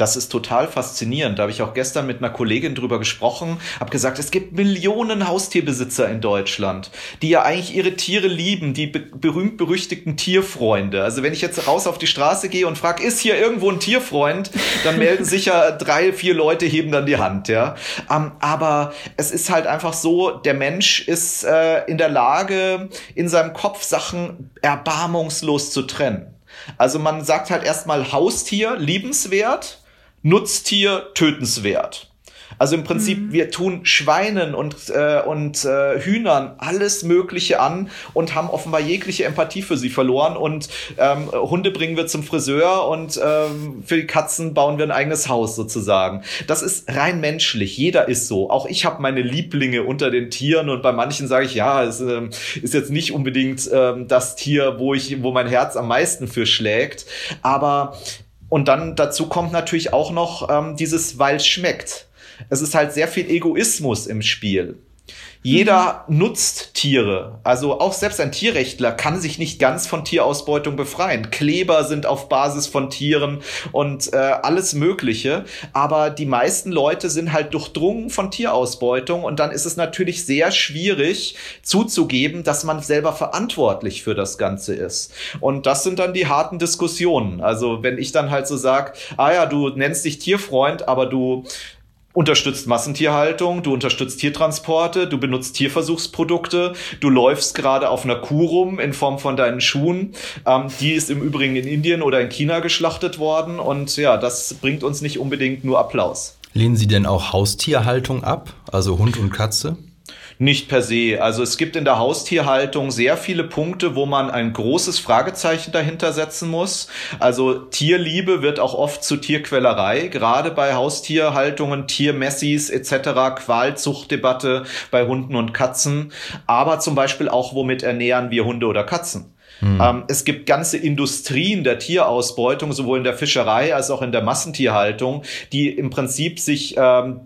Das ist total faszinierend. Da habe ich auch gestern mit einer Kollegin drüber gesprochen, habe gesagt, es gibt Millionen Haustierbesitzer in Deutschland, die ja eigentlich ihre Tiere lieben, die be berühmt-berüchtigten Tierfreunde. Also wenn ich jetzt raus auf die Straße gehe und frage, ist hier irgendwo ein Tierfreund, dann melden sicher drei, vier Leute heben dann die Hand, ja. Ähm, aber es ist halt einfach so, der Mensch ist äh, in der Lage, in seinem Kopf Sachen erbarmungslos zu trennen. Also man sagt halt erstmal Haustier liebenswert, Nutztier tötenswert. Also im Prinzip, mhm. wir tun Schweinen und, äh, und äh, Hühnern alles Mögliche an und haben offenbar jegliche Empathie für sie verloren. Und ähm, Hunde bringen wir zum Friseur und ähm, für die Katzen bauen wir ein eigenes Haus sozusagen. Das ist rein menschlich. Jeder ist so. Auch ich habe meine Lieblinge unter den Tieren und bei manchen sage ich, ja, es ähm, ist jetzt nicht unbedingt ähm, das Tier, wo ich, wo mein Herz am meisten für schlägt. Aber und dann dazu kommt natürlich auch noch ähm, dieses, weil es schmeckt es ist halt sehr viel Egoismus im Spiel. Jeder mhm. nutzt Tiere. Also auch selbst ein Tierrechtler kann sich nicht ganz von Tierausbeutung befreien. Kleber sind auf Basis von Tieren und äh, alles Mögliche. Aber die meisten Leute sind halt durchdrungen von Tierausbeutung und dann ist es natürlich sehr schwierig zuzugeben, dass man selber verantwortlich für das Ganze ist. Und das sind dann die harten Diskussionen. Also wenn ich dann halt so sag, ah ja, du nennst dich Tierfreund, aber du unterstützt Massentierhaltung, du unterstützt Tiertransporte, du benutzt Tierversuchsprodukte, du läufst gerade auf einer Kuh rum in Form von deinen Schuhen. Ähm, die ist im Übrigen in Indien oder in China geschlachtet worden und ja, das bringt uns nicht unbedingt nur Applaus. Lehnen Sie denn auch Haustierhaltung ab, also Hund und Katze? Nicht per se. Also es gibt in der Haustierhaltung sehr viele Punkte, wo man ein großes Fragezeichen dahinter setzen muss. Also Tierliebe wird auch oft zu Tierquälerei, gerade bei Haustierhaltungen, Tiermessis etc., Qualzuchtdebatte bei Hunden und Katzen, aber zum Beispiel auch, womit ernähren wir Hunde oder Katzen. Hm. Ähm, es gibt ganze Industrien der Tierausbeutung, sowohl in der Fischerei als auch in der Massentierhaltung, die im Prinzip sich ähm,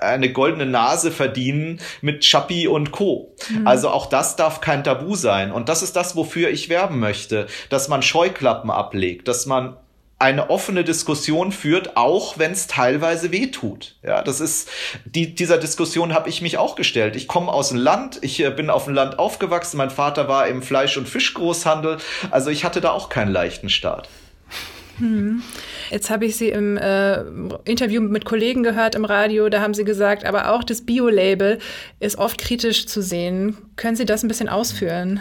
eine goldene Nase verdienen mit Schappi und Co. Hm. Also auch das darf kein Tabu sein. Und das ist das, wofür ich werben möchte, dass man Scheuklappen ablegt, dass man eine offene Diskussion führt, auch wenn es teilweise weh tut. Ja, das ist die, dieser Diskussion habe ich mich auch gestellt. Ich komme aus dem Land, ich äh, bin auf dem Land aufgewachsen. Mein Vater war im Fleisch- und Fischgroßhandel, also ich hatte da auch keinen leichten Start. Hm. Jetzt habe ich Sie im äh, Interview mit Kollegen gehört im Radio, da haben Sie gesagt, aber auch das Bio-Label ist oft kritisch zu sehen. Können Sie das ein bisschen ausführen?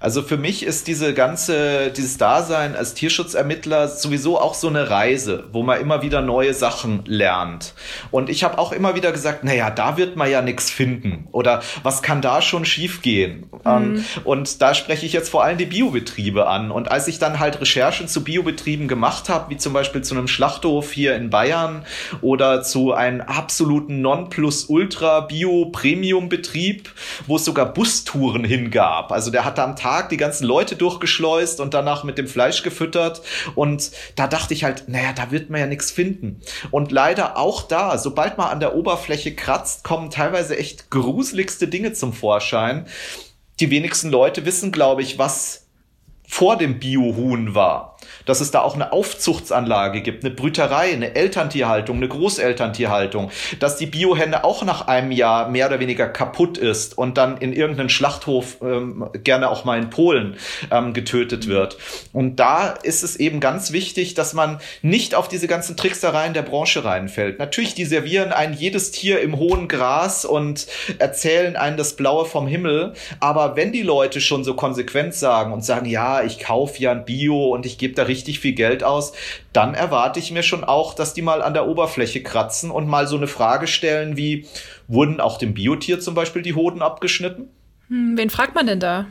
Also für mich ist diese ganze, dieses Dasein als Tierschutzermittler sowieso auch so eine Reise, wo man immer wieder neue Sachen lernt. Und ich habe auch immer wieder gesagt, naja, da wird man ja nichts finden. Oder was kann da schon schiefgehen? Mhm. Ähm, und da spreche ich jetzt vor allem die Biobetriebe an. Und als ich dann halt Recherchen zu Biobetrieben gemacht habe, wie zum Beispiel zu einem Schlachthof hier in Bayern oder zu einem absoluten Nonplusultra-Bio-Premium-Betrieb, wo es sogar Bustouren hingab. Also der hatte am Tag Tag die ganzen Leute durchgeschleust und danach mit dem Fleisch gefüttert. Und da dachte ich halt, naja, da wird man ja nichts finden. Und leider auch da, sobald man an der Oberfläche kratzt, kommen teilweise echt gruseligste Dinge zum Vorschein. Die wenigsten Leute wissen, glaube ich, was vor dem Biohuhn war dass es da auch eine Aufzuchtsanlage gibt, eine Brüterei, eine Elterntierhaltung, eine Großelterntierhaltung, dass die Biohenne auch nach einem Jahr mehr oder weniger kaputt ist und dann in irgendeinen Schlachthof, ähm, gerne auch mal in Polen, ähm, getötet wird. Und da ist es eben ganz wichtig, dass man nicht auf diese ganzen Tricksereien der Branche reinfällt. Natürlich, die servieren ein jedes Tier im hohen Gras und erzählen einen das Blaue vom Himmel. Aber wenn die Leute schon so konsequent sagen und sagen, ja, ich kaufe ja ein Bio und ich gebe da richtig viel Geld aus, dann erwarte ich mir schon auch, dass die mal an der Oberfläche kratzen und mal so eine Frage stellen wie, wurden auch dem Biotier zum Beispiel die Hoden abgeschnitten? Hm, wen fragt man denn da?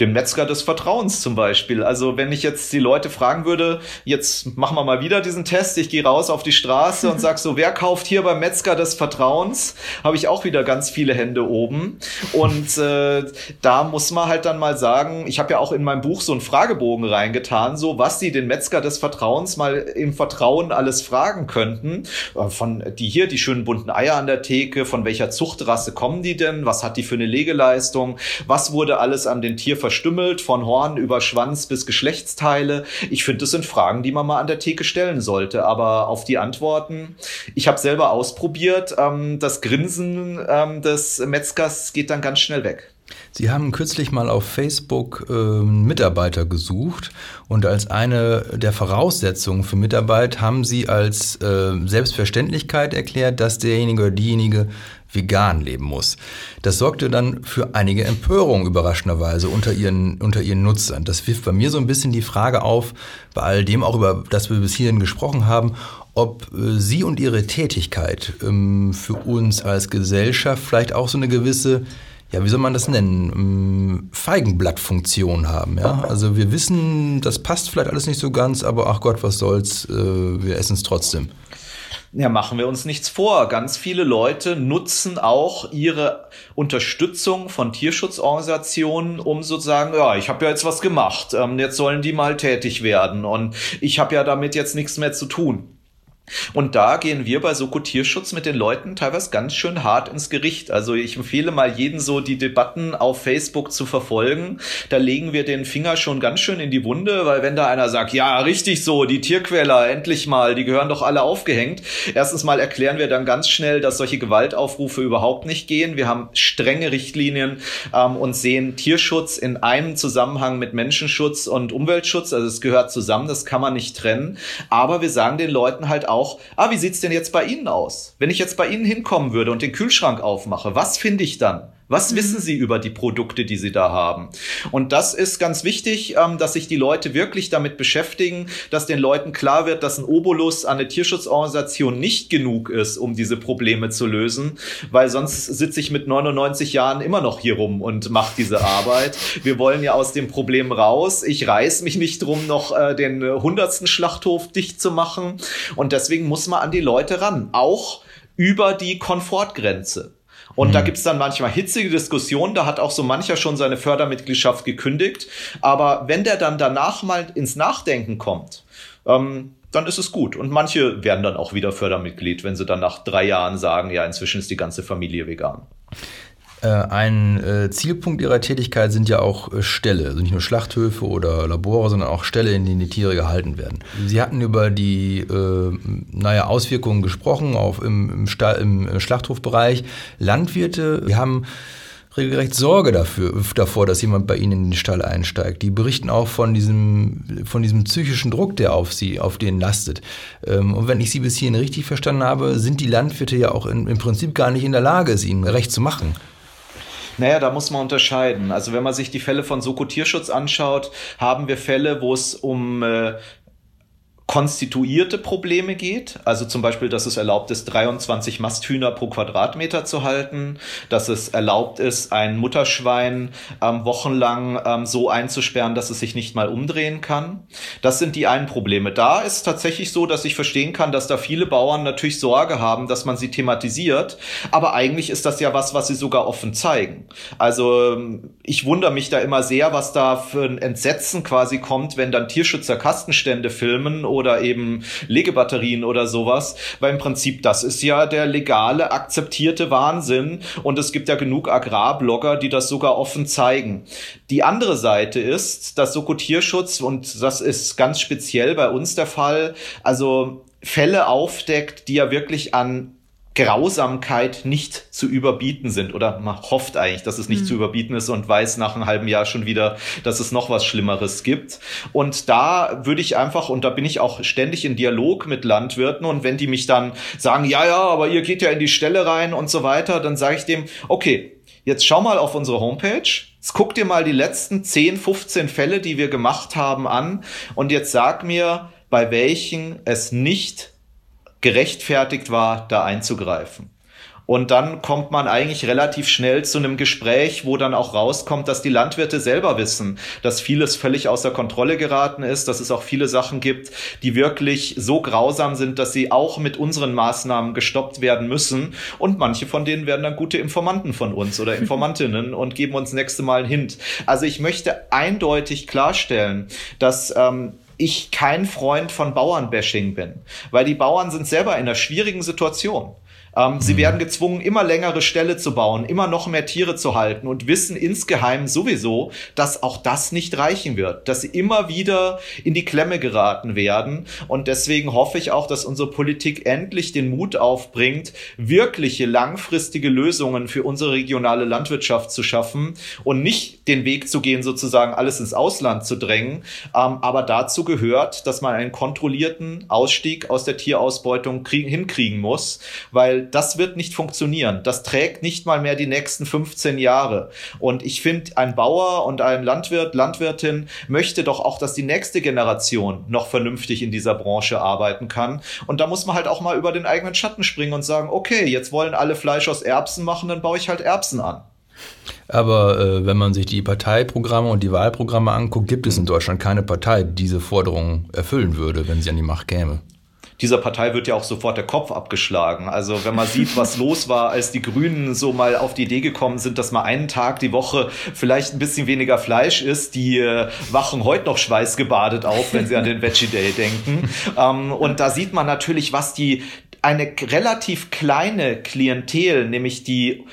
Dem Metzger des Vertrauens zum Beispiel. Also wenn ich jetzt die Leute fragen würde, jetzt machen wir mal wieder diesen Test, ich gehe raus auf die Straße und sag so, wer kauft hier beim Metzger des Vertrauens, habe ich auch wieder ganz viele Hände oben. Und äh, da muss man halt dann mal sagen, ich habe ja auch in meinem Buch so einen Fragebogen reingetan, so was sie den Metzger des Vertrauens mal im Vertrauen alles fragen könnten. Äh, von die hier, die schönen bunten Eier an der Theke, von welcher Zuchtrasse kommen die denn? Was hat die für eine Legeleistung? Was wurde alles an den Tierversuchen verstümmelt, von Horn über Schwanz bis Geschlechtsteile. Ich finde, das sind Fragen, die man mal an der Theke stellen sollte. Aber auf die Antworten, ich habe selber ausprobiert, ähm, das Grinsen ähm, des Metzgers geht dann ganz schnell weg. Sie haben kürzlich mal auf Facebook äh, Mitarbeiter gesucht und als eine der Voraussetzungen für Mitarbeit haben Sie als äh, Selbstverständlichkeit erklärt, dass derjenige oder diejenige vegan leben muss. Das sorgte dann für einige Empörung überraschenderweise unter ihren, unter ihren Nutzern. Das wirft bei mir so ein bisschen die Frage auf, bei all dem auch über das wir bis hierhin gesprochen haben, ob äh, Sie und Ihre Tätigkeit ähm, für uns als Gesellschaft vielleicht auch so eine gewisse ja, wie soll man das nennen, ähm, Feigenblattfunktion haben. Ja? Also wir wissen, das passt vielleicht alles nicht so ganz, aber ach Gott, was soll's, äh, wir essen es trotzdem. Ja, machen wir uns nichts vor. Ganz viele Leute nutzen auch ihre Unterstützung von Tierschutzorganisationen, um sozusagen, ja, ich habe ja jetzt was gemacht, ähm, jetzt sollen die mal tätig werden und ich habe ja damit jetzt nichts mehr zu tun. Und da gehen wir bei Soko Tierschutz mit den Leuten teilweise ganz schön hart ins Gericht. Also ich empfehle mal jeden so die Debatten auf Facebook zu verfolgen. Da legen wir den Finger schon ganz schön in die Wunde, weil wenn da einer sagt, ja, richtig so, die Tierquäler, endlich mal, die gehören doch alle aufgehängt. Erstens mal erklären wir dann ganz schnell, dass solche Gewaltaufrufe überhaupt nicht gehen. Wir haben strenge Richtlinien ähm, und sehen Tierschutz in einem Zusammenhang mit Menschenschutz und Umweltschutz. Also es gehört zusammen, das kann man nicht trennen. Aber wir sagen den Leuten halt auch, ah, wie sieht's denn jetzt bei Ihnen aus? Wenn ich jetzt bei Ihnen hinkommen würde und den Kühlschrank aufmache, was finde ich dann? Was mhm. wissen Sie über die Produkte, die Sie da haben? Und das ist ganz wichtig, ähm, dass sich die Leute wirklich damit beschäftigen, dass den Leuten klar wird, dass ein Obolus an eine Tierschutzorganisation nicht genug ist, um diese Probleme zu lösen, weil sonst sitze ich mit 99 Jahren immer noch hier rum und mache diese Arbeit. Wir wollen ja aus dem Problem raus. Ich reiß mich nicht drum, noch äh, den hundertsten Schlachthof dicht zu machen. Und deswegen muss man an die Leute ran, auch über die Komfortgrenze. Und mhm. da gibt's dann manchmal hitzige Diskussionen, da hat auch so mancher schon seine Fördermitgliedschaft gekündigt. Aber wenn der dann danach mal ins Nachdenken kommt, ähm, dann ist es gut. Und manche werden dann auch wieder Fördermitglied, wenn sie dann nach drei Jahren sagen, ja, inzwischen ist die ganze Familie vegan. Äh, ein äh, Zielpunkt ihrer Tätigkeit sind ja auch äh, Ställe, also nicht nur Schlachthöfe oder Labore, sondern auch Ställe, in denen die Tiere gehalten werden. Sie hatten über die äh, naja, Auswirkungen gesprochen auf, im, im, Stall, im Schlachthofbereich. Landwirte, die haben regelrecht Sorge dafür, davor, dass jemand bei ihnen in den Stall einsteigt. Die berichten auch von diesem, von diesem psychischen Druck, der auf sie, auf denen lastet. Ähm, und wenn ich sie bis hierhin richtig verstanden habe, sind die Landwirte ja auch in, im Prinzip gar nicht in der Lage, es ihnen recht zu machen. Naja, da muss man unterscheiden. Also wenn man sich die Fälle von Soko Tierschutz anschaut, haben wir Fälle, wo es um äh, konstituierte Probleme geht, also zum Beispiel, dass es erlaubt ist, 23 Masthühner pro Quadratmeter zu halten, dass es erlaubt ist, ein Mutterschwein ähm, wochenlang ähm, so einzusperren, dass es sich nicht mal umdrehen kann. Das sind die einen Probleme. Da ist tatsächlich so, dass ich verstehen kann, dass da viele Bauern natürlich Sorge haben, dass man sie thematisiert, aber eigentlich ist das ja was, was sie sogar offen zeigen. Also ähm, ich wundere mich da immer sehr, was da für ein Entsetzen quasi kommt, wenn dann Tierschützer Kastenstände filmen oder eben Legebatterien oder sowas, weil im Prinzip das ist ja der legale, akzeptierte Wahnsinn und es gibt ja genug Agrarblogger, die das sogar offen zeigen. Die andere Seite ist, dass Soko Tierschutz, und das ist ganz speziell bei uns der Fall, also Fälle aufdeckt, die ja wirklich an Grausamkeit nicht zu überbieten sind. Oder man hofft eigentlich, dass es nicht mhm. zu überbieten ist und weiß nach einem halben Jahr schon wieder, dass es noch was Schlimmeres gibt. Und da würde ich einfach, und da bin ich auch ständig in Dialog mit Landwirten, und wenn die mich dann sagen, ja, ja, aber ihr geht ja in die Stelle rein und so weiter, dann sage ich dem, okay, jetzt schau mal auf unsere Homepage. Jetzt guck dir mal die letzten 10, 15 Fälle, die wir gemacht haben, an. Und jetzt sag mir, bei welchen es nicht gerechtfertigt war, da einzugreifen. Und dann kommt man eigentlich relativ schnell zu einem Gespräch, wo dann auch rauskommt, dass die Landwirte selber wissen, dass vieles völlig außer Kontrolle geraten ist, dass es auch viele Sachen gibt, die wirklich so grausam sind, dass sie auch mit unseren Maßnahmen gestoppt werden müssen. Und manche von denen werden dann gute Informanten von uns oder Informantinnen und geben uns nächste Mal einen Hint. Also ich möchte eindeutig klarstellen, dass ähm, ich kein Freund von Bauernbashing bin, weil die Bauern sind selber in einer schwierigen Situation. Ähm, mhm. Sie werden gezwungen, immer längere Ställe zu bauen, immer noch mehr Tiere zu halten und wissen insgeheim sowieso, dass auch das nicht reichen wird, dass sie immer wieder in die Klemme geraten werden. Und deswegen hoffe ich auch, dass unsere Politik endlich den Mut aufbringt, wirkliche langfristige Lösungen für unsere regionale Landwirtschaft zu schaffen und nicht den Weg zu gehen, sozusagen alles ins Ausland zu drängen. Ähm, aber dazu gehört, dass man einen kontrollierten Ausstieg aus der Tierausbeutung hinkriegen muss, weil das wird nicht funktionieren. Das trägt nicht mal mehr die nächsten 15 Jahre. Und ich finde, ein Bauer und ein Landwirt, Landwirtin möchte doch auch, dass die nächste Generation noch vernünftig in dieser Branche arbeiten kann. Und da muss man halt auch mal über den eigenen Schatten springen und sagen, okay, jetzt wollen alle Fleisch aus Erbsen machen, dann baue ich halt Erbsen an. Aber äh, wenn man sich die Parteiprogramme und die Wahlprogramme anguckt, gibt es in Deutschland keine Partei, die diese Forderungen erfüllen würde, wenn sie an die Macht käme dieser Partei wird ja auch sofort der Kopf abgeschlagen. Also wenn man sieht, was los war, als die Grünen so mal auf die Idee gekommen sind, dass mal einen Tag die Woche vielleicht ein bisschen weniger Fleisch ist, die äh, wachen heute noch schweißgebadet auf, wenn sie an den Veggie Day denken. Ähm, und da sieht man natürlich, was die eine relativ kleine Klientel, nämlich die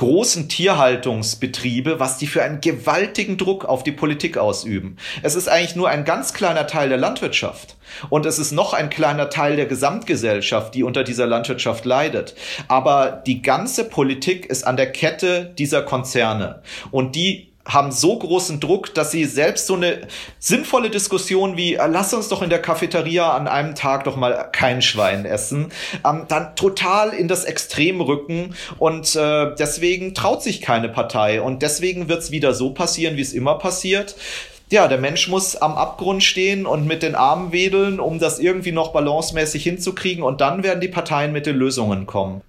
großen Tierhaltungsbetriebe, was die für einen gewaltigen Druck auf die Politik ausüben. Es ist eigentlich nur ein ganz kleiner Teil der Landwirtschaft. Und es ist noch ein kleiner Teil der Gesamtgesellschaft, die unter dieser Landwirtschaft leidet. Aber die ganze Politik ist an der Kette dieser Konzerne. Und die haben so großen Druck, dass sie selbst so eine sinnvolle Diskussion wie äh, lass uns doch in der Cafeteria an einem Tag doch mal kein Schwein essen, ähm, dann total in das Extrem rücken und äh, deswegen traut sich keine Partei und deswegen wird es wieder so passieren, wie es immer passiert. Ja, der Mensch muss am Abgrund stehen und mit den Armen wedeln, um das irgendwie noch balancemäßig hinzukriegen und dann werden die Parteien mit den Lösungen kommen.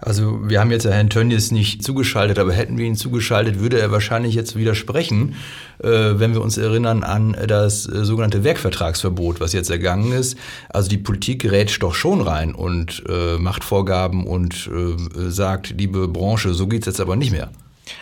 Also wir haben jetzt Herrn Tönnies nicht zugeschaltet, aber hätten wir ihn zugeschaltet, würde er wahrscheinlich jetzt widersprechen, äh, wenn wir uns erinnern an das äh, sogenannte Werkvertragsverbot, was jetzt ergangen ist. Also die Politik gerät doch schon rein und äh, macht Vorgaben und sagt, liebe Branche, so geht's jetzt aber nicht mehr.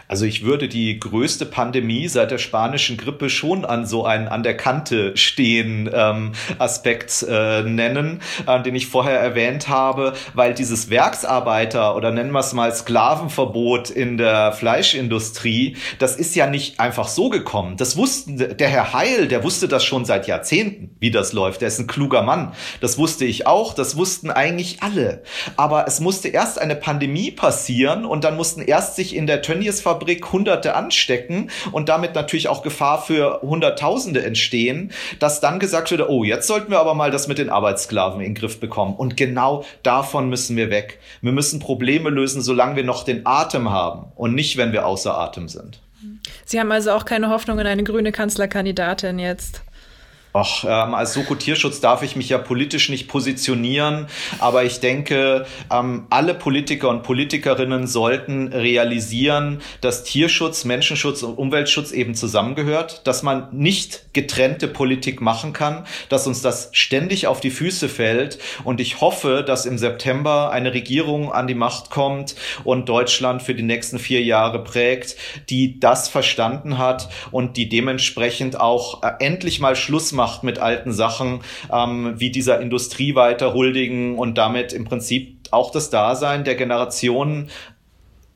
Also ich würde die größte Pandemie seit der spanischen Grippe schon an so einen an der Kante stehen ähm, Aspekt äh, nennen, äh, den ich vorher erwähnt habe, weil dieses Werksarbeiter oder nennen wir es mal Sklavenverbot in der Fleischindustrie, das ist ja nicht einfach so gekommen. Das wussten der Herr Heil, der wusste das schon seit Jahrzehnten, wie das läuft. Der ist ein kluger Mann. Das wusste ich auch. Das wussten eigentlich alle. Aber es musste erst eine Pandemie passieren und dann mussten erst sich in der Tönnies Fabrik Hunderte anstecken und damit natürlich auch Gefahr für Hunderttausende entstehen, dass dann gesagt wurde, oh, jetzt sollten wir aber mal das mit den Arbeitssklaven in den Griff bekommen. Und genau davon müssen wir weg. Wir müssen Probleme lösen, solange wir noch den Atem haben und nicht, wenn wir außer Atem sind. Sie haben also auch keine Hoffnung in eine grüne Kanzlerkandidatin jetzt? Ach, ähm, als Soko Tierschutz darf ich mich ja politisch nicht positionieren, aber ich denke, ähm, alle Politiker und Politikerinnen sollten realisieren, dass Tierschutz, Menschenschutz und Umweltschutz eben zusammengehört, dass man nicht getrennte Politik machen kann, dass uns das ständig auf die Füße fällt. Und ich hoffe, dass im September eine Regierung an die Macht kommt und Deutschland für die nächsten vier Jahre prägt, die das verstanden hat und die dementsprechend auch äh, endlich mal Schluss macht macht mit alten Sachen, ähm, wie dieser Industrie weiter huldigen und damit im Prinzip auch das Dasein der Generationen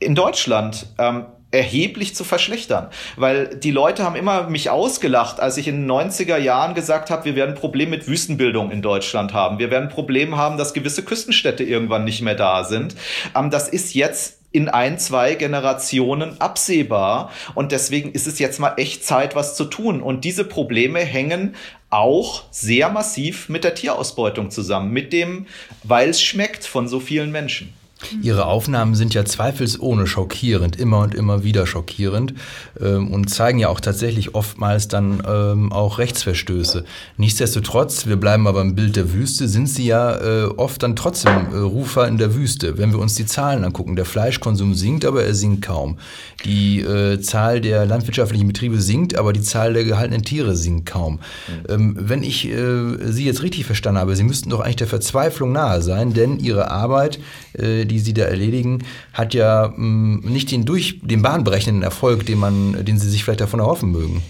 in Deutschland ähm, erheblich zu verschlechtern. Weil die Leute haben immer mich ausgelacht, als ich in den 90er Jahren gesagt habe, wir werden ein Problem mit Wüstenbildung in Deutschland haben. Wir werden ein Problem haben, dass gewisse Küstenstädte irgendwann nicht mehr da sind. Ähm, das ist jetzt in ein, zwei Generationen absehbar. Und deswegen ist es jetzt mal echt Zeit, was zu tun. Und diese Probleme hängen auch sehr massiv mit der Tierausbeutung zusammen, mit dem, weil es schmeckt von so vielen Menschen. Ihre Aufnahmen sind ja zweifelsohne schockierend, immer und immer wieder schockierend ähm, und zeigen ja auch tatsächlich oftmals dann ähm, auch Rechtsverstöße. Nichtsdestotrotz, wir bleiben aber im Bild der Wüste, sind sie ja äh, oft dann trotzdem äh, Rufer in der Wüste. Wenn wir uns die Zahlen angucken, der Fleischkonsum sinkt, aber er sinkt kaum. Die äh, Zahl der landwirtschaftlichen Betriebe sinkt, aber die Zahl der gehaltenen Tiere sinkt kaum. Mhm. Ähm, wenn ich äh, Sie jetzt richtig verstanden habe, Sie müssten doch eigentlich der Verzweiflung nahe sein, denn Ihre Arbeit, die Sie da erledigen, hat ja mm, nicht den durch den bahnbrechenden Erfolg, den man, den Sie sich vielleicht davon erhoffen mögen.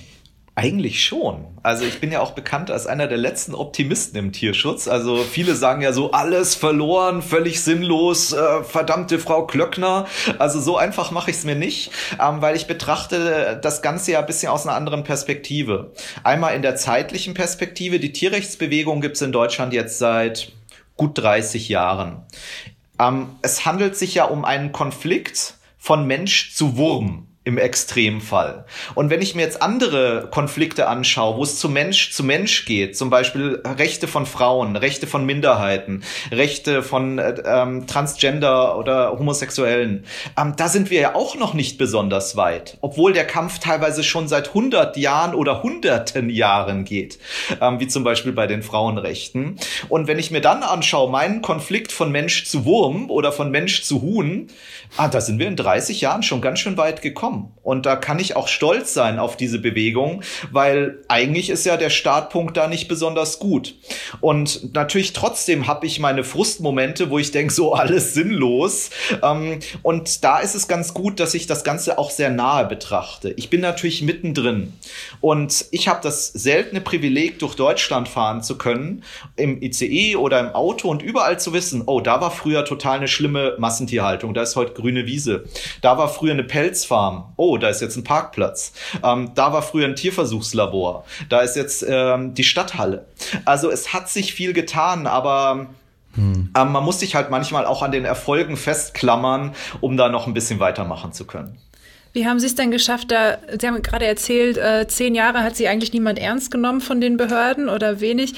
Eigentlich schon. Also ich bin ja auch bekannt als einer der letzten Optimisten im Tierschutz. Also viele sagen ja so, alles verloren, völlig sinnlos, äh, verdammte Frau Klöckner. Also so einfach mache ich es mir nicht, ähm, weil ich betrachte das Ganze ja ein bisschen aus einer anderen Perspektive. Einmal in der zeitlichen Perspektive. Die Tierrechtsbewegung gibt es in Deutschland jetzt seit gut 30 Jahren. Ähm, es handelt sich ja um einen Konflikt von Mensch zu Wurm im Extremfall. Und wenn ich mir jetzt andere Konflikte anschaue, wo es zu Mensch zu Mensch geht, zum Beispiel Rechte von Frauen, Rechte von Minderheiten, Rechte von äh, ähm, Transgender oder Homosexuellen, ähm, da sind wir ja auch noch nicht besonders weit, obwohl der Kampf teilweise schon seit 100 Jahren oder hunderten Jahren geht, ähm, wie zum Beispiel bei den Frauenrechten. Und wenn ich mir dann anschaue, meinen Konflikt von Mensch zu Wurm oder von Mensch zu Huhn, ah, da sind wir in 30 Jahren schon ganz schön weit gekommen gekommen. Und da kann ich auch stolz sein auf diese Bewegung, weil eigentlich ist ja der Startpunkt da nicht besonders gut. Und natürlich trotzdem habe ich meine Frustmomente, wo ich denke, so alles sinnlos. Ähm, und da ist es ganz gut, dass ich das Ganze auch sehr nahe betrachte. Ich bin natürlich mittendrin. Und ich habe das seltene Privileg, durch Deutschland fahren zu können, im ICE oder im Auto und überall zu wissen, oh, da war früher total eine schlimme Massentierhaltung, da ist heute grüne Wiese. Da war früher eine Pelzfarm oh, da ist jetzt ein Parkplatz. Ähm, da war früher ein Tierversuchslabor. Da ist jetzt ähm, die Stadthalle. Also es hat sich viel getan, aber hm. ähm, man muss sich halt manchmal auch an den Erfolgen festklammern, um da noch ein bisschen weitermachen zu können. Wie haben Sie es denn geschafft, da, Sie haben gerade erzählt, äh, zehn Jahre hat Sie eigentlich niemand ernst genommen von den Behörden oder wenig.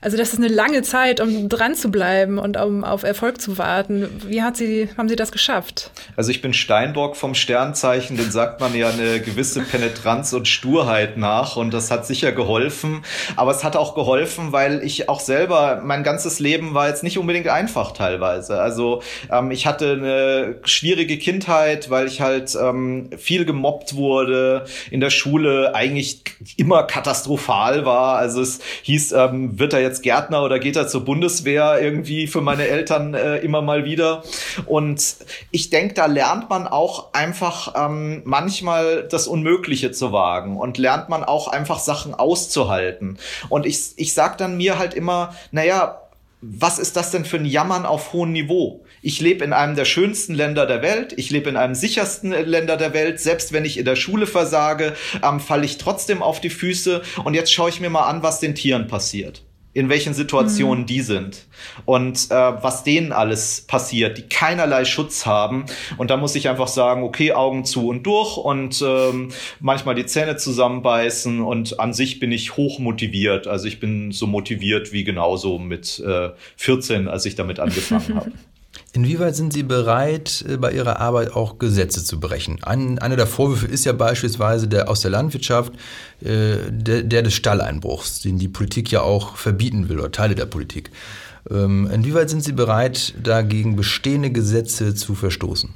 Also das ist eine lange Zeit, um dran zu bleiben und um auf Erfolg zu warten. Wie hat Sie, haben Sie das geschafft? Also ich bin Steinbock vom Sternzeichen, den sagt man ja eine gewisse Penetranz und Sturheit nach und das hat sicher geholfen. Aber es hat auch geholfen, weil ich auch selber, mein ganzes Leben war jetzt nicht unbedingt einfach teilweise. Also ähm, ich hatte eine schwierige Kindheit, weil ich halt ähm, viel gemobbt wurde in der Schule, eigentlich immer katastrophal war. Also es hieß, ähm, wird er jetzt Gärtner oder geht er zur Bundeswehr irgendwie für meine Eltern äh, immer mal wieder. Und ich denke, da lernt man auch einfach ähm, manchmal das Unmögliche zu wagen und lernt man auch einfach Sachen auszuhalten. Und ich, ich sag dann mir halt immer, naja, was ist das denn für ein Jammern auf hohem Niveau? Ich lebe in einem der schönsten Länder der Welt, ich lebe in einem sichersten Länder der Welt. Selbst wenn ich in der Schule versage, ähm, falle ich trotzdem auf die Füße. Und jetzt schaue ich mir mal an, was den Tieren passiert in welchen Situationen mhm. die sind und äh, was denen alles passiert, die keinerlei Schutz haben. Und da muss ich einfach sagen, okay, Augen zu und durch und ähm, manchmal die Zähne zusammenbeißen und an sich bin ich hoch motiviert. Also ich bin so motiviert wie genauso mit äh, 14, als ich damit angefangen habe. Inwieweit sind Sie bereit, äh, bei Ihrer Arbeit auch Gesetze zu brechen? Ein, einer der Vorwürfe ist ja beispielsweise der aus der Landwirtschaft, äh, der, der, des Stalleinbruchs, den die Politik ja auch verbieten will oder Teile der Politik. Ähm, inwieweit sind Sie bereit, dagegen bestehende Gesetze zu verstoßen?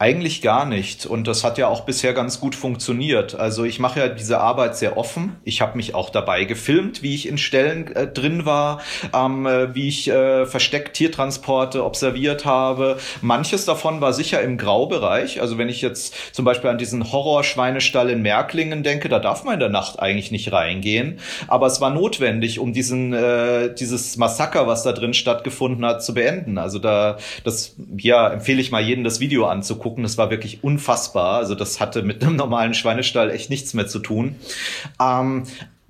Eigentlich gar nicht. Und das hat ja auch bisher ganz gut funktioniert. Also ich mache ja diese Arbeit sehr offen. Ich habe mich auch dabei gefilmt, wie ich in Stellen äh, drin war, ähm, äh, wie ich äh, versteckt Tiertransporte observiert habe. Manches davon war sicher im Graubereich. Also wenn ich jetzt zum Beispiel an diesen Horrorschweinestall in Märklingen denke, da darf man in der Nacht eigentlich nicht reingehen. Aber es war notwendig, um diesen, äh, dieses Massaker, was da drin stattgefunden hat, zu beenden. Also da, das, ja, empfehle ich mal jedem, das Video anzugucken gucken. Das war wirklich unfassbar. Also das hatte mit einem normalen Schweinestall echt nichts mehr zu tun. Ähm,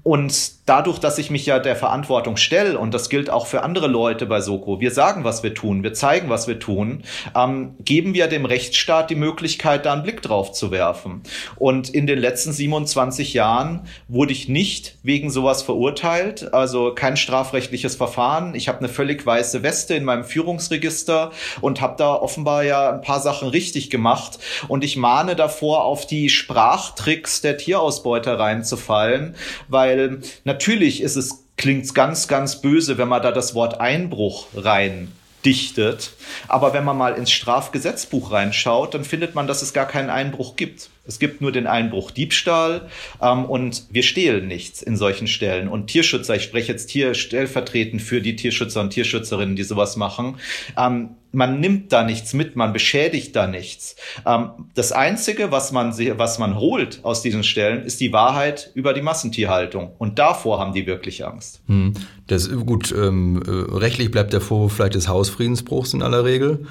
und dadurch, dass ich mich ja der Verantwortung stelle, und das gilt auch für andere Leute bei Soko, wir sagen, was wir tun, wir zeigen, was wir tun, ähm, geben wir dem Rechtsstaat die Möglichkeit, da einen Blick drauf zu werfen. Und in den letzten 27 Jahren wurde ich nicht wegen sowas verurteilt, also kein strafrechtliches Verfahren. Ich habe eine völlig weiße Weste in meinem Führungsregister und habe da offenbar ja ein paar Sachen richtig gemacht. Und ich mahne davor, auf die Sprachtricks der Tierausbeuter reinzufallen, weil weil natürlich ist es, klingt ganz, ganz böse, wenn man da das Wort Einbruch rein dichtet. Aber wenn man mal ins Strafgesetzbuch reinschaut, dann findet man, dass es gar keinen Einbruch gibt. Es gibt nur den Einbruch Diebstahl ähm, und wir stehlen nichts in solchen Stellen. Und Tierschützer, ich spreche jetzt hier stellvertretend für die Tierschützer und Tierschützerinnen, die sowas machen, ähm, man nimmt da nichts mit, man beschädigt da nichts. Ähm, das Einzige, was man, was man holt aus diesen Stellen, ist die Wahrheit über die Massentierhaltung. Und davor haben die wirklich Angst. Hm. Das, gut, ähm, äh, rechtlich bleibt der Vorwurf vielleicht des Hausfriedensbruchs in aller Regel,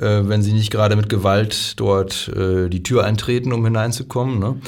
äh, wenn sie nicht gerade mit Gewalt dort äh, die Tür eintreten, um hineinzukommen. Ne?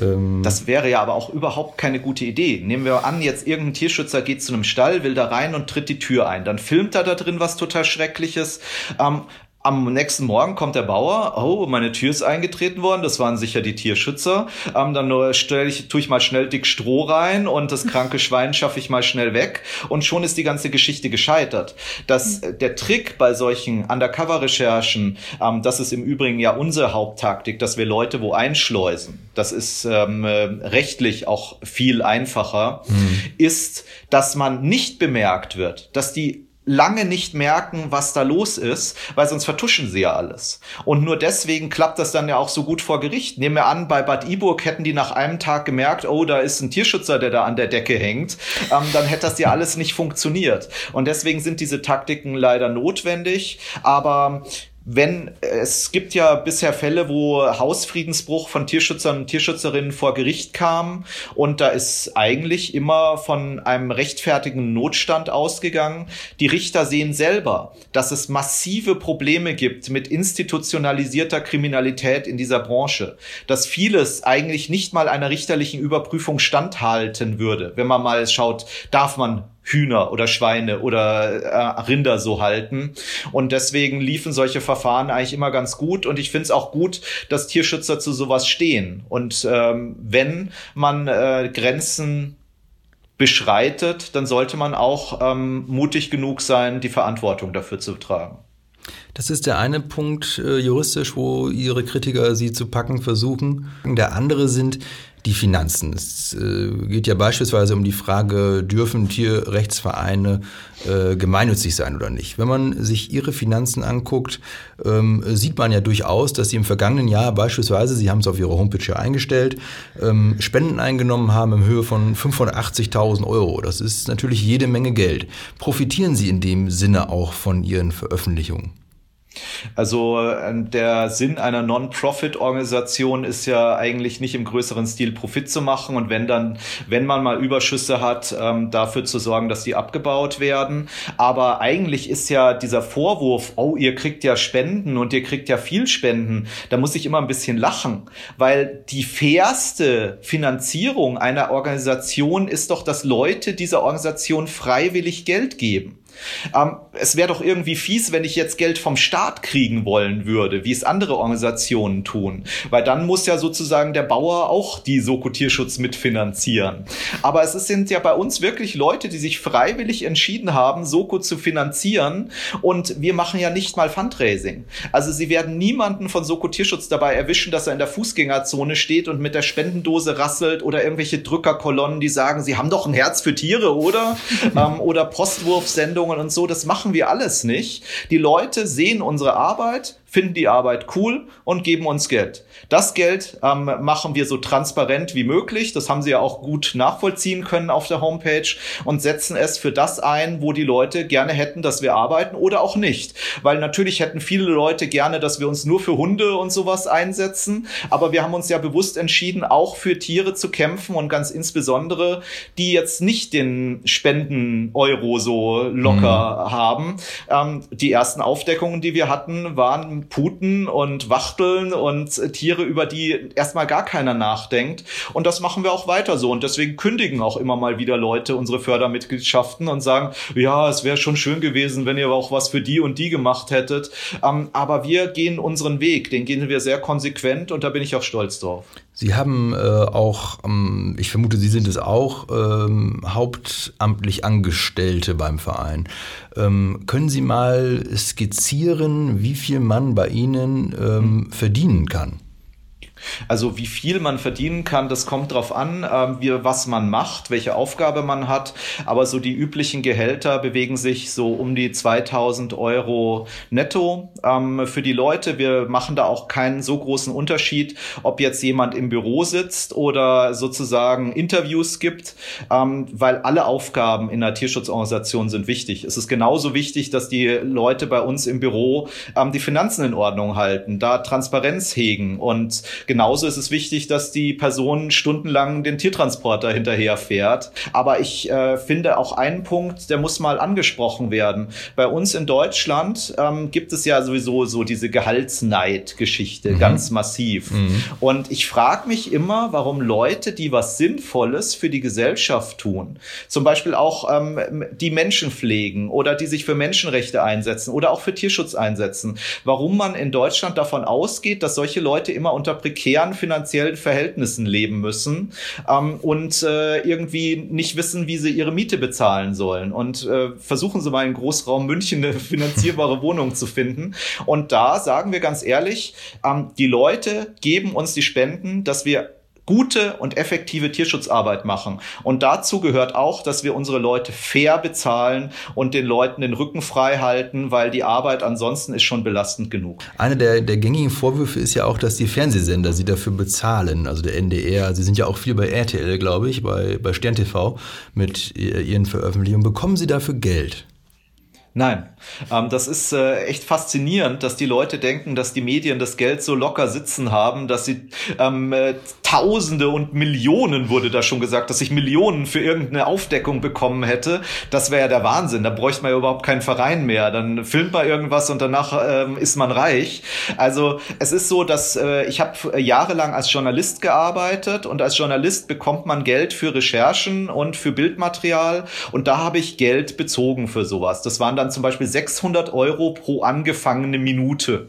Ähm das wäre ja aber auch überhaupt keine gute Idee. Nehmen wir an, jetzt irgendein Tierschützer geht zu einem Stall, will da rein und tritt die Tür ein. Dann filmt er da drin was total Schreckliches. Ähm, am nächsten Morgen kommt der Bauer, oh, meine Tür ist eingetreten worden, das waren sicher die Tierschützer. Ähm, dann stelle ich, tue ich mal schnell dick Stroh rein und das kranke Schwein schaffe ich mal schnell weg und schon ist die ganze Geschichte gescheitert. Das, äh, der Trick bei solchen Undercover-Recherchen, ähm, das ist im Übrigen ja unsere Haupttaktik, dass wir Leute wo einschleusen. Das ist ähm, äh, rechtlich auch viel einfacher, mhm. ist, dass man nicht bemerkt wird, dass die lange nicht merken, was da los ist, weil sonst vertuschen sie ja alles. Und nur deswegen klappt das dann ja auch so gut vor Gericht. Nehmen wir an, bei Bad Iburg hätten die nach einem Tag gemerkt, oh, da ist ein Tierschützer, der da an der Decke hängt, ähm, dann hätte das ja alles nicht funktioniert. Und deswegen sind diese Taktiken leider notwendig. Aber wenn es gibt ja bisher Fälle, wo Hausfriedensbruch von Tierschützern und Tierschützerinnen vor Gericht kam und da ist eigentlich immer von einem rechtfertigen Notstand ausgegangen. Die Richter sehen selber, dass es massive Probleme gibt mit institutionalisierter Kriminalität in dieser Branche, dass vieles eigentlich nicht mal einer richterlichen Überprüfung standhalten würde. Wenn man mal schaut, darf man Hühner oder Schweine oder äh, Rinder so halten. Und deswegen liefen solche Verfahren eigentlich immer ganz gut. Und ich finde es auch gut, dass Tierschützer zu sowas stehen. Und ähm, wenn man äh, Grenzen beschreitet, dann sollte man auch ähm, mutig genug sein, die Verantwortung dafür zu tragen. Das ist der eine Punkt äh, juristisch, wo Ihre Kritiker Sie zu packen versuchen. Der andere sind die Finanzen. Es äh, geht ja beispielsweise um die Frage, dürfen Tierrechtsvereine äh, gemeinnützig sein oder nicht. Wenn man sich ihre Finanzen anguckt, ähm, sieht man ja durchaus, dass sie im vergangenen Jahr beispielsweise, Sie haben es auf Ihrer Homepage ja eingestellt, ähm, Spenden eingenommen haben in Höhe von 580.000 Euro. Das ist natürlich jede Menge Geld. Profitieren Sie in dem Sinne auch von Ihren Veröffentlichungen? Also äh, der Sinn einer Non-Profit-Organisation ist ja eigentlich nicht im größeren Stil Profit zu machen und wenn dann, wenn man mal Überschüsse hat, ähm, dafür zu sorgen, dass die abgebaut werden. Aber eigentlich ist ja dieser Vorwurf, oh, ihr kriegt ja Spenden und ihr kriegt ja viel Spenden, da muss ich immer ein bisschen lachen, weil die fairste Finanzierung einer Organisation ist doch, dass Leute dieser Organisation freiwillig Geld geben. Ähm, es wäre doch irgendwie fies, wenn ich jetzt Geld vom Staat kriegen wollen würde, wie es andere Organisationen tun. Weil dann muss ja sozusagen der Bauer auch die Soko-Tierschutz mitfinanzieren. Aber es sind ja bei uns wirklich Leute, die sich freiwillig entschieden haben, Soko zu finanzieren. Und wir machen ja nicht mal Fundraising. Also sie werden niemanden von Soko-Tierschutz dabei erwischen, dass er in der Fußgängerzone steht und mit der Spendendose rasselt oder irgendwelche Drückerkolonnen, die sagen, sie haben doch ein Herz für Tiere, oder? ähm, oder Postwurfsendungen Ausstellungen und so, das machen wir alles nicht. Die Leute sehen unsere Arbeit, finden die Arbeit cool und geben uns Geld. Das Geld ähm, machen wir so transparent wie möglich. Das haben Sie ja auch gut nachvollziehen können auf der Homepage und setzen es für das ein, wo die Leute gerne hätten, dass wir arbeiten oder auch nicht. Weil natürlich hätten viele Leute gerne, dass wir uns nur für Hunde und sowas einsetzen. Aber wir haben uns ja bewusst entschieden, auch für Tiere zu kämpfen und ganz insbesondere, die jetzt nicht den Spenden-Euro so locker mhm. haben. Ähm, die ersten Aufdeckungen, die wir hatten, waren Puten und Wachteln und Tiere, Tiere, über die erstmal gar keiner nachdenkt. Und das machen wir auch weiter so. Und deswegen kündigen auch immer mal wieder Leute unsere Fördermitgliedschaften und sagen, ja, es wäre schon schön gewesen, wenn ihr auch was für die und die gemacht hättet. Ähm, aber wir gehen unseren Weg, den gehen wir sehr konsequent und da bin ich auch stolz drauf. Sie haben äh, auch, ähm, ich vermute, Sie sind es auch, ähm, hauptamtlich Angestellte beim Verein. Ähm, können Sie mal skizzieren, wie viel man bei Ihnen ähm, verdienen kann? Also wie viel man verdienen kann, das kommt drauf an, äh, wie, was man macht, welche Aufgabe man hat. Aber so die üblichen Gehälter bewegen sich so um die 2000 Euro netto ähm, für die Leute. Wir machen da auch keinen so großen Unterschied, ob jetzt jemand im Büro sitzt oder sozusagen Interviews gibt, ähm, weil alle Aufgaben in einer Tierschutzorganisation sind wichtig. Es ist genauso wichtig, dass die Leute bei uns im Büro ähm, die Finanzen in Ordnung halten, da Transparenz hegen und Genauso ist es wichtig, dass die Person stundenlang den Tiertransporter hinterherfährt. Aber ich äh, finde auch einen Punkt, der muss mal angesprochen werden. Bei uns in Deutschland ähm, gibt es ja sowieso so diese Gehaltsneid-Geschichte mhm. ganz massiv. Mhm. Und ich frage mich immer, warum Leute, die was Sinnvolles für die Gesellschaft tun, zum Beispiel auch ähm, die Menschen pflegen oder die sich für Menschenrechte einsetzen oder auch für Tierschutz einsetzen, warum man in Deutschland davon ausgeht, dass solche Leute immer unter prekären finanziellen Verhältnissen leben müssen ähm, und äh, irgendwie nicht wissen, wie sie ihre Miete bezahlen sollen. Und äh, versuchen sie mal in Großraum München eine finanzierbare Wohnung zu finden. Und da sagen wir ganz ehrlich, ähm, die Leute geben uns die Spenden, dass wir gute und effektive Tierschutzarbeit machen. Und dazu gehört auch, dass wir unsere Leute fair bezahlen und den Leuten den Rücken frei halten, weil die Arbeit ansonsten ist schon belastend genug. Eine der, der gängigen Vorwürfe ist ja auch, dass die Fernsehsender sie dafür bezahlen. Also der NDR, sie sind ja auch viel bei RTL, glaube ich, bei, bei Stern TV mit ihren Veröffentlichungen. Bekommen sie dafür Geld? Nein, ähm, das ist äh, echt faszinierend, dass die Leute denken, dass die Medien das Geld so locker sitzen haben, dass sie ähm, äh, Tausende und Millionen wurde da schon gesagt, dass ich Millionen für irgendeine Aufdeckung bekommen hätte. Das wäre ja der Wahnsinn. Da bräuchte man ja überhaupt keinen Verein mehr. Dann filmt man irgendwas und danach ähm, ist man reich. Also es ist so, dass äh, ich habe jahrelang als Journalist gearbeitet und als Journalist bekommt man Geld für Recherchen und für Bildmaterial und da habe ich Geld bezogen für sowas. Das waren dann zum Beispiel 600 Euro pro angefangene Minute.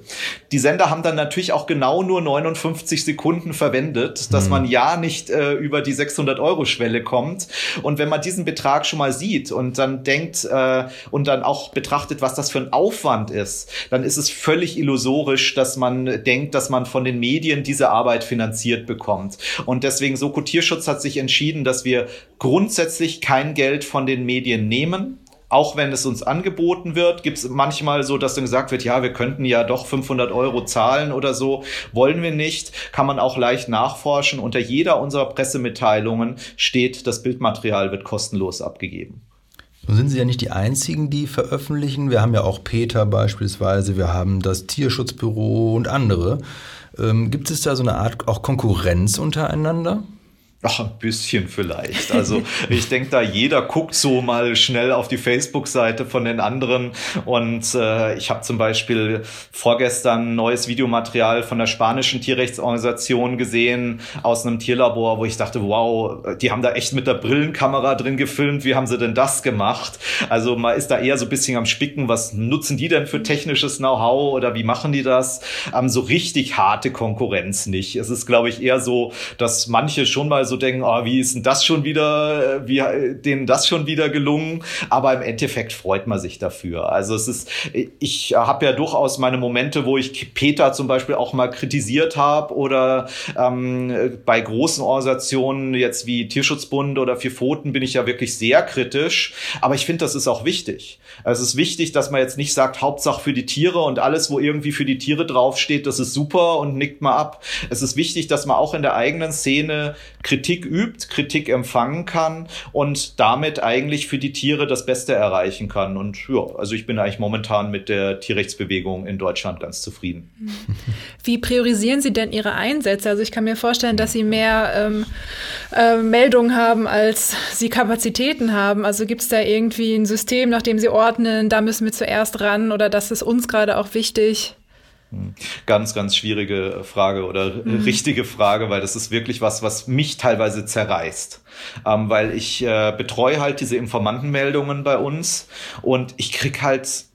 Die Sender haben dann natürlich auch genau nur 59 Sekunden verwendet dass man mhm. ja nicht äh, über die 600 Euro Schwelle kommt. Und wenn man diesen Betrag schon mal sieht und dann denkt äh, und dann auch betrachtet, was das für ein Aufwand ist, dann ist es völlig illusorisch, dass man denkt, dass man von den Medien diese Arbeit finanziert bekommt. Und deswegen Soko Tierschutz hat sich entschieden, dass wir grundsätzlich kein Geld von den Medien nehmen auch wenn es uns angeboten wird, gibt es manchmal so, dass dann gesagt wird, ja, wir könnten ja doch 500 Euro zahlen oder so. Wollen wir nicht, kann man auch leicht nachforschen. Unter jeder unserer Pressemitteilungen steht, das Bildmaterial wird kostenlos abgegeben. Nun sind Sie ja nicht die Einzigen, die veröffentlichen. Wir haben ja auch Peter beispielsweise, wir haben das Tierschutzbüro und andere. Ähm, gibt es da so eine Art auch Konkurrenz untereinander? Ach, ein bisschen vielleicht. Also ich denke da, jeder guckt so mal schnell auf die Facebook-Seite von den anderen. Und äh, ich habe zum Beispiel vorgestern neues Videomaterial von der spanischen Tierrechtsorganisation gesehen aus einem Tierlabor, wo ich dachte, wow, die haben da echt mit der Brillenkamera drin gefilmt. Wie haben sie denn das gemacht? Also man ist da eher so ein bisschen am Spicken. Was nutzen die denn für technisches Know-how oder wie machen die das? Ähm, so richtig harte Konkurrenz nicht. Es ist, glaube ich, eher so, dass manche schon mal so so denken, oh, wie ist denn das schon wieder, äh, wie äh, denen das schon wieder gelungen? Aber im Endeffekt freut man sich dafür. Also es ist, ich habe ja durchaus meine Momente, wo ich Peter zum Beispiel auch mal kritisiert habe oder ähm, bei großen Organisationen jetzt wie Tierschutzbund oder Vier Pfoten bin ich ja wirklich sehr kritisch. Aber ich finde, das ist auch wichtig. Also es ist wichtig, dass man jetzt nicht sagt, Hauptsache für die Tiere und alles, wo irgendwie für die Tiere draufsteht, das ist super und nickt mal ab. Es ist wichtig, dass man auch in der eigenen Szene Kritik übt, Kritik empfangen kann und damit eigentlich für die Tiere das Beste erreichen kann. Und ja, also ich bin eigentlich momentan mit der Tierrechtsbewegung in Deutschland ganz zufrieden. Wie priorisieren Sie denn Ihre Einsätze? Also ich kann mir vorstellen, dass Sie mehr ähm, äh, Meldungen haben, als Sie Kapazitäten haben. Also gibt es da irgendwie ein System, nach dem Sie ordnen, da müssen wir zuerst ran oder das ist uns gerade auch wichtig? Ganz, ganz schwierige Frage oder mhm. richtige Frage, weil das ist wirklich was, was mich teilweise zerreißt. Ähm, weil ich äh, betreue halt diese Informantenmeldungen bei uns und ich krieg halt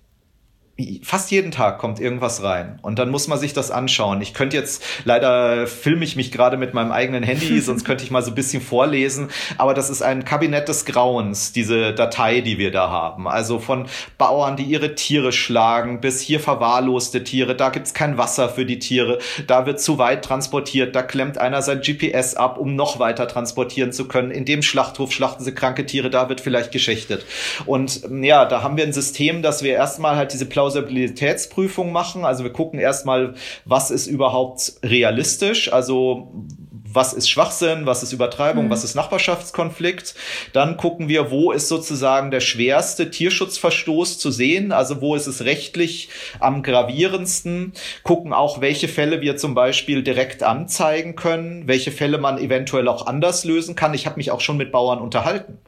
fast jeden Tag kommt irgendwas rein und dann muss man sich das anschauen. Ich könnte jetzt, leider filme ich mich gerade mit meinem eigenen Handy, sonst könnte ich mal so ein bisschen vorlesen, aber das ist ein Kabinett des Grauens, diese Datei, die wir da haben. Also von Bauern, die ihre Tiere schlagen, bis hier verwahrloste Tiere, da gibt's kein Wasser für die Tiere, da wird zu weit transportiert, da klemmt einer sein GPS ab, um noch weiter transportieren zu können. In dem Schlachthof schlachten sie kranke Tiere, da wird vielleicht geschächtet. Und ja, da haben wir ein System, dass wir erstmal halt diese Plausibilitätsprüfung machen. Also wir gucken erstmal, was ist überhaupt realistisch, also was ist Schwachsinn, was ist Übertreibung, mhm. was ist Nachbarschaftskonflikt. Dann gucken wir, wo ist sozusagen der schwerste Tierschutzverstoß zu sehen, also wo ist es rechtlich am gravierendsten. Gucken auch, welche Fälle wir zum Beispiel direkt anzeigen können, welche Fälle man eventuell auch anders lösen kann. Ich habe mich auch schon mit Bauern unterhalten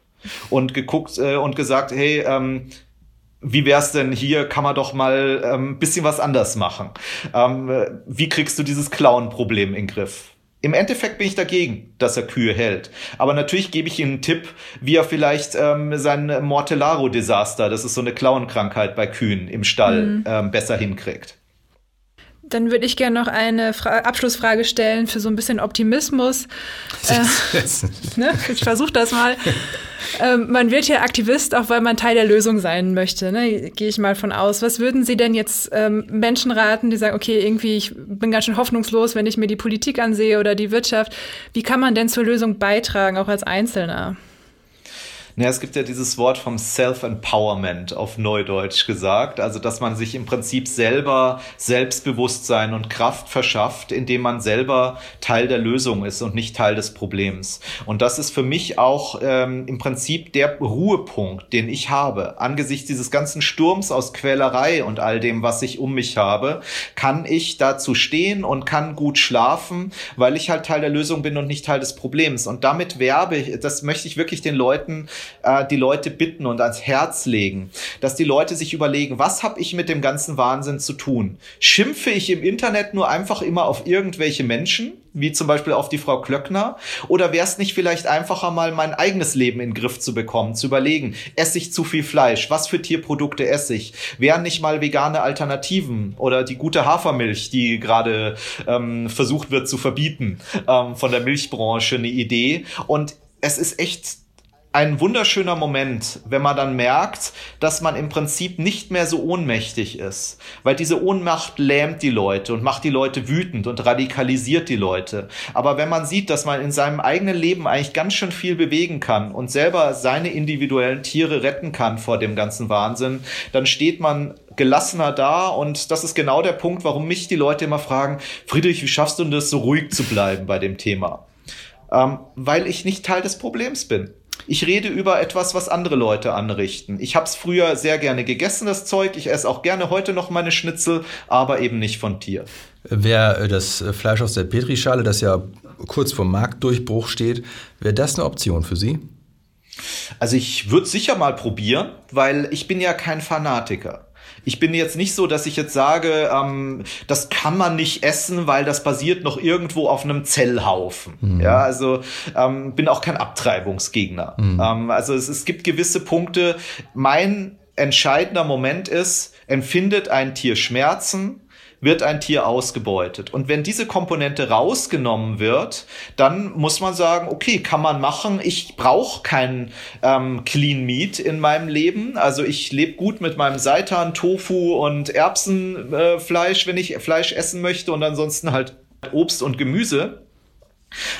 und geguckt äh, und gesagt, hey, ähm, wie wär's denn hier, kann man doch mal ähm, bisschen was anders machen. Ähm, wie kriegst du dieses Clown-Problem in den Griff? Im Endeffekt bin ich dagegen, dass er Kühe hält. Aber natürlich gebe ich ihm einen Tipp, wie er vielleicht ähm, sein Mortellaro-Desaster, das ist so eine Klauenkrankheit bei Kühen im Stall, mhm. ähm, besser hinkriegt. Dann würde ich gerne noch eine Fra Abschlussfrage stellen für so ein bisschen Optimismus. Äh, ne? Ich versuche das mal. Ähm, man wird ja Aktivist, auch weil man Teil der Lösung sein möchte. Ne? Gehe ich mal von aus. Was würden Sie denn jetzt ähm, Menschen raten, die sagen, okay, irgendwie, ich bin ganz schön hoffnungslos, wenn ich mir die Politik ansehe oder die Wirtschaft. Wie kann man denn zur Lösung beitragen, auch als Einzelner? Naja, es gibt ja dieses Wort vom Self-Empowerment auf Neudeutsch gesagt, also dass man sich im Prinzip selber Selbstbewusstsein und Kraft verschafft, indem man selber Teil der Lösung ist und nicht Teil des Problems. Und das ist für mich auch ähm, im Prinzip der Ruhepunkt, den ich habe. Angesichts dieses ganzen Sturms aus Quälerei und all dem, was ich um mich habe, kann ich dazu stehen und kann gut schlafen, weil ich halt Teil der Lösung bin und nicht Teil des Problems. Und damit werbe ich, das möchte ich wirklich den Leuten äh, die Leute bitten und ans Herz legen, dass die Leute sich überlegen, was habe ich mit dem ganzen Wahnsinn zu tun? Schimpfe ich im Internet nur einfach immer auf irgendwelche Menschen? wie zum Beispiel auf die Frau Klöckner? Oder wäre es nicht vielleicht einfacher, mal mein eigenes Leben in den Griff zu bekommen, zu überlegen, esse ich zu viel Fleisch? Was für Tierprodukte esse ich? Wären nicht mal vegane Alternativen oder die gute Hafermilch, die gerade ähm, versucht wird zu verbieten ähm, von der Milchbranche, eine Idee? Und es ist echt ein wunderschöner Moment, wenn man dann merkt, dass man im Prinzip nicht mehr so ohnmächtig ist, weil diese Ohnmacht lähmt die Leute und macht die Leute wütend und radikalisiert die Leute. Aber wenn man sieht, dass man in seinem eigenen Leben eigentlich ganz schön viel bewegen kann und selber seine individuellen Tiere retten kann vor dem ganzen Wahnsinn, dann steht man gelassener da und das ist genau der Punkt, warum mich die Leute immer fragen, Friedrich, wie schaffst du denn das so ruhig zu bleiben bei dem Thema? Ähm, weil ich nicht Teil des Problems bin. Ich rede über etwas, was andere Leute anrichten. Ich habe es früher sehr gerne gegessen, das Zeug. Ich esse auch gerne heute noch meine Schnitzel, aber eben nicht von Tier. Wäre äh, das Fleisch aus der Petrischale, das ja kurz vor Marktdurchbruch steht, wäre das eine Option für Sie? Also ich würde sicher mal probieren, weil ich bin ja kein Fanatiker. Ich bin jetzt nicht so, dass ich jetzt sage, ähm, das kann man nicht essen, weil das basiert noch irgendwo auf einem Zellhaufen. Mhm. Ja, also ähm, bin auch kein Abtreibungsgegner. Mhm. Ähm, also es, es gibt gewisse Punkte. Mein entscheidender Moment ist, empfindet ein Tier Schmerzen, wird ein Tier ausgebeutet. Und wenn diese Komponente rausgenommen wird, dann muss man sagen, okay, kann man machen. Ich brauche kein ähm, Clean Meat in meinem Leben. Also ich lebe gut mit meinem Seitan, Tofu und Erbsenfleisch, äh, wenn ich Fleisch essen möchte und ansonsten halt Obst und Gemüse.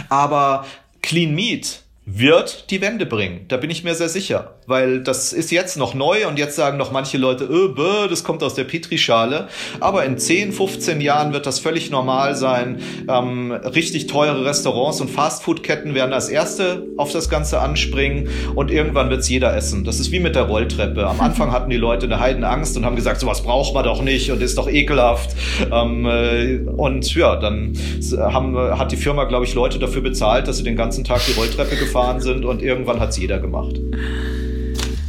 Aber Clean Meat wird die Wende bringen. Da bin ich mir sehr sicher, weil das ist jetzt noch neu und jetzt sagen noch manche Leute, öh, bäh, das kommt aus der Petrischale. Aber in 10, 15 Jahren wird das völlig normal sein. Ähm, richtig teure Restaurants und Fastfood-Ketten werden als erste auf das Ganze anspringen und irgendwann wird's jeder essen. Das ist wie mit der Rolltreppe. Am Anfang hatten die Leute eine Heidenangst und haben gesagt, sowas braucht man doch nicht und ist doch ekelhaft. Ähm, äh, und ja, dann haben, hat die Firma, glaube ich, Leute dafür bezahlt, dass sie den ganzen Tag die Rolltreppe gefahren gefahren sind und irgendwann hat es jeder gemacht.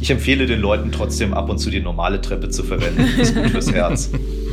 Ich empfehle den Leuten trotzdem ab und zu die normale Treppe zu verwenden. Das ist gut fürs Herz.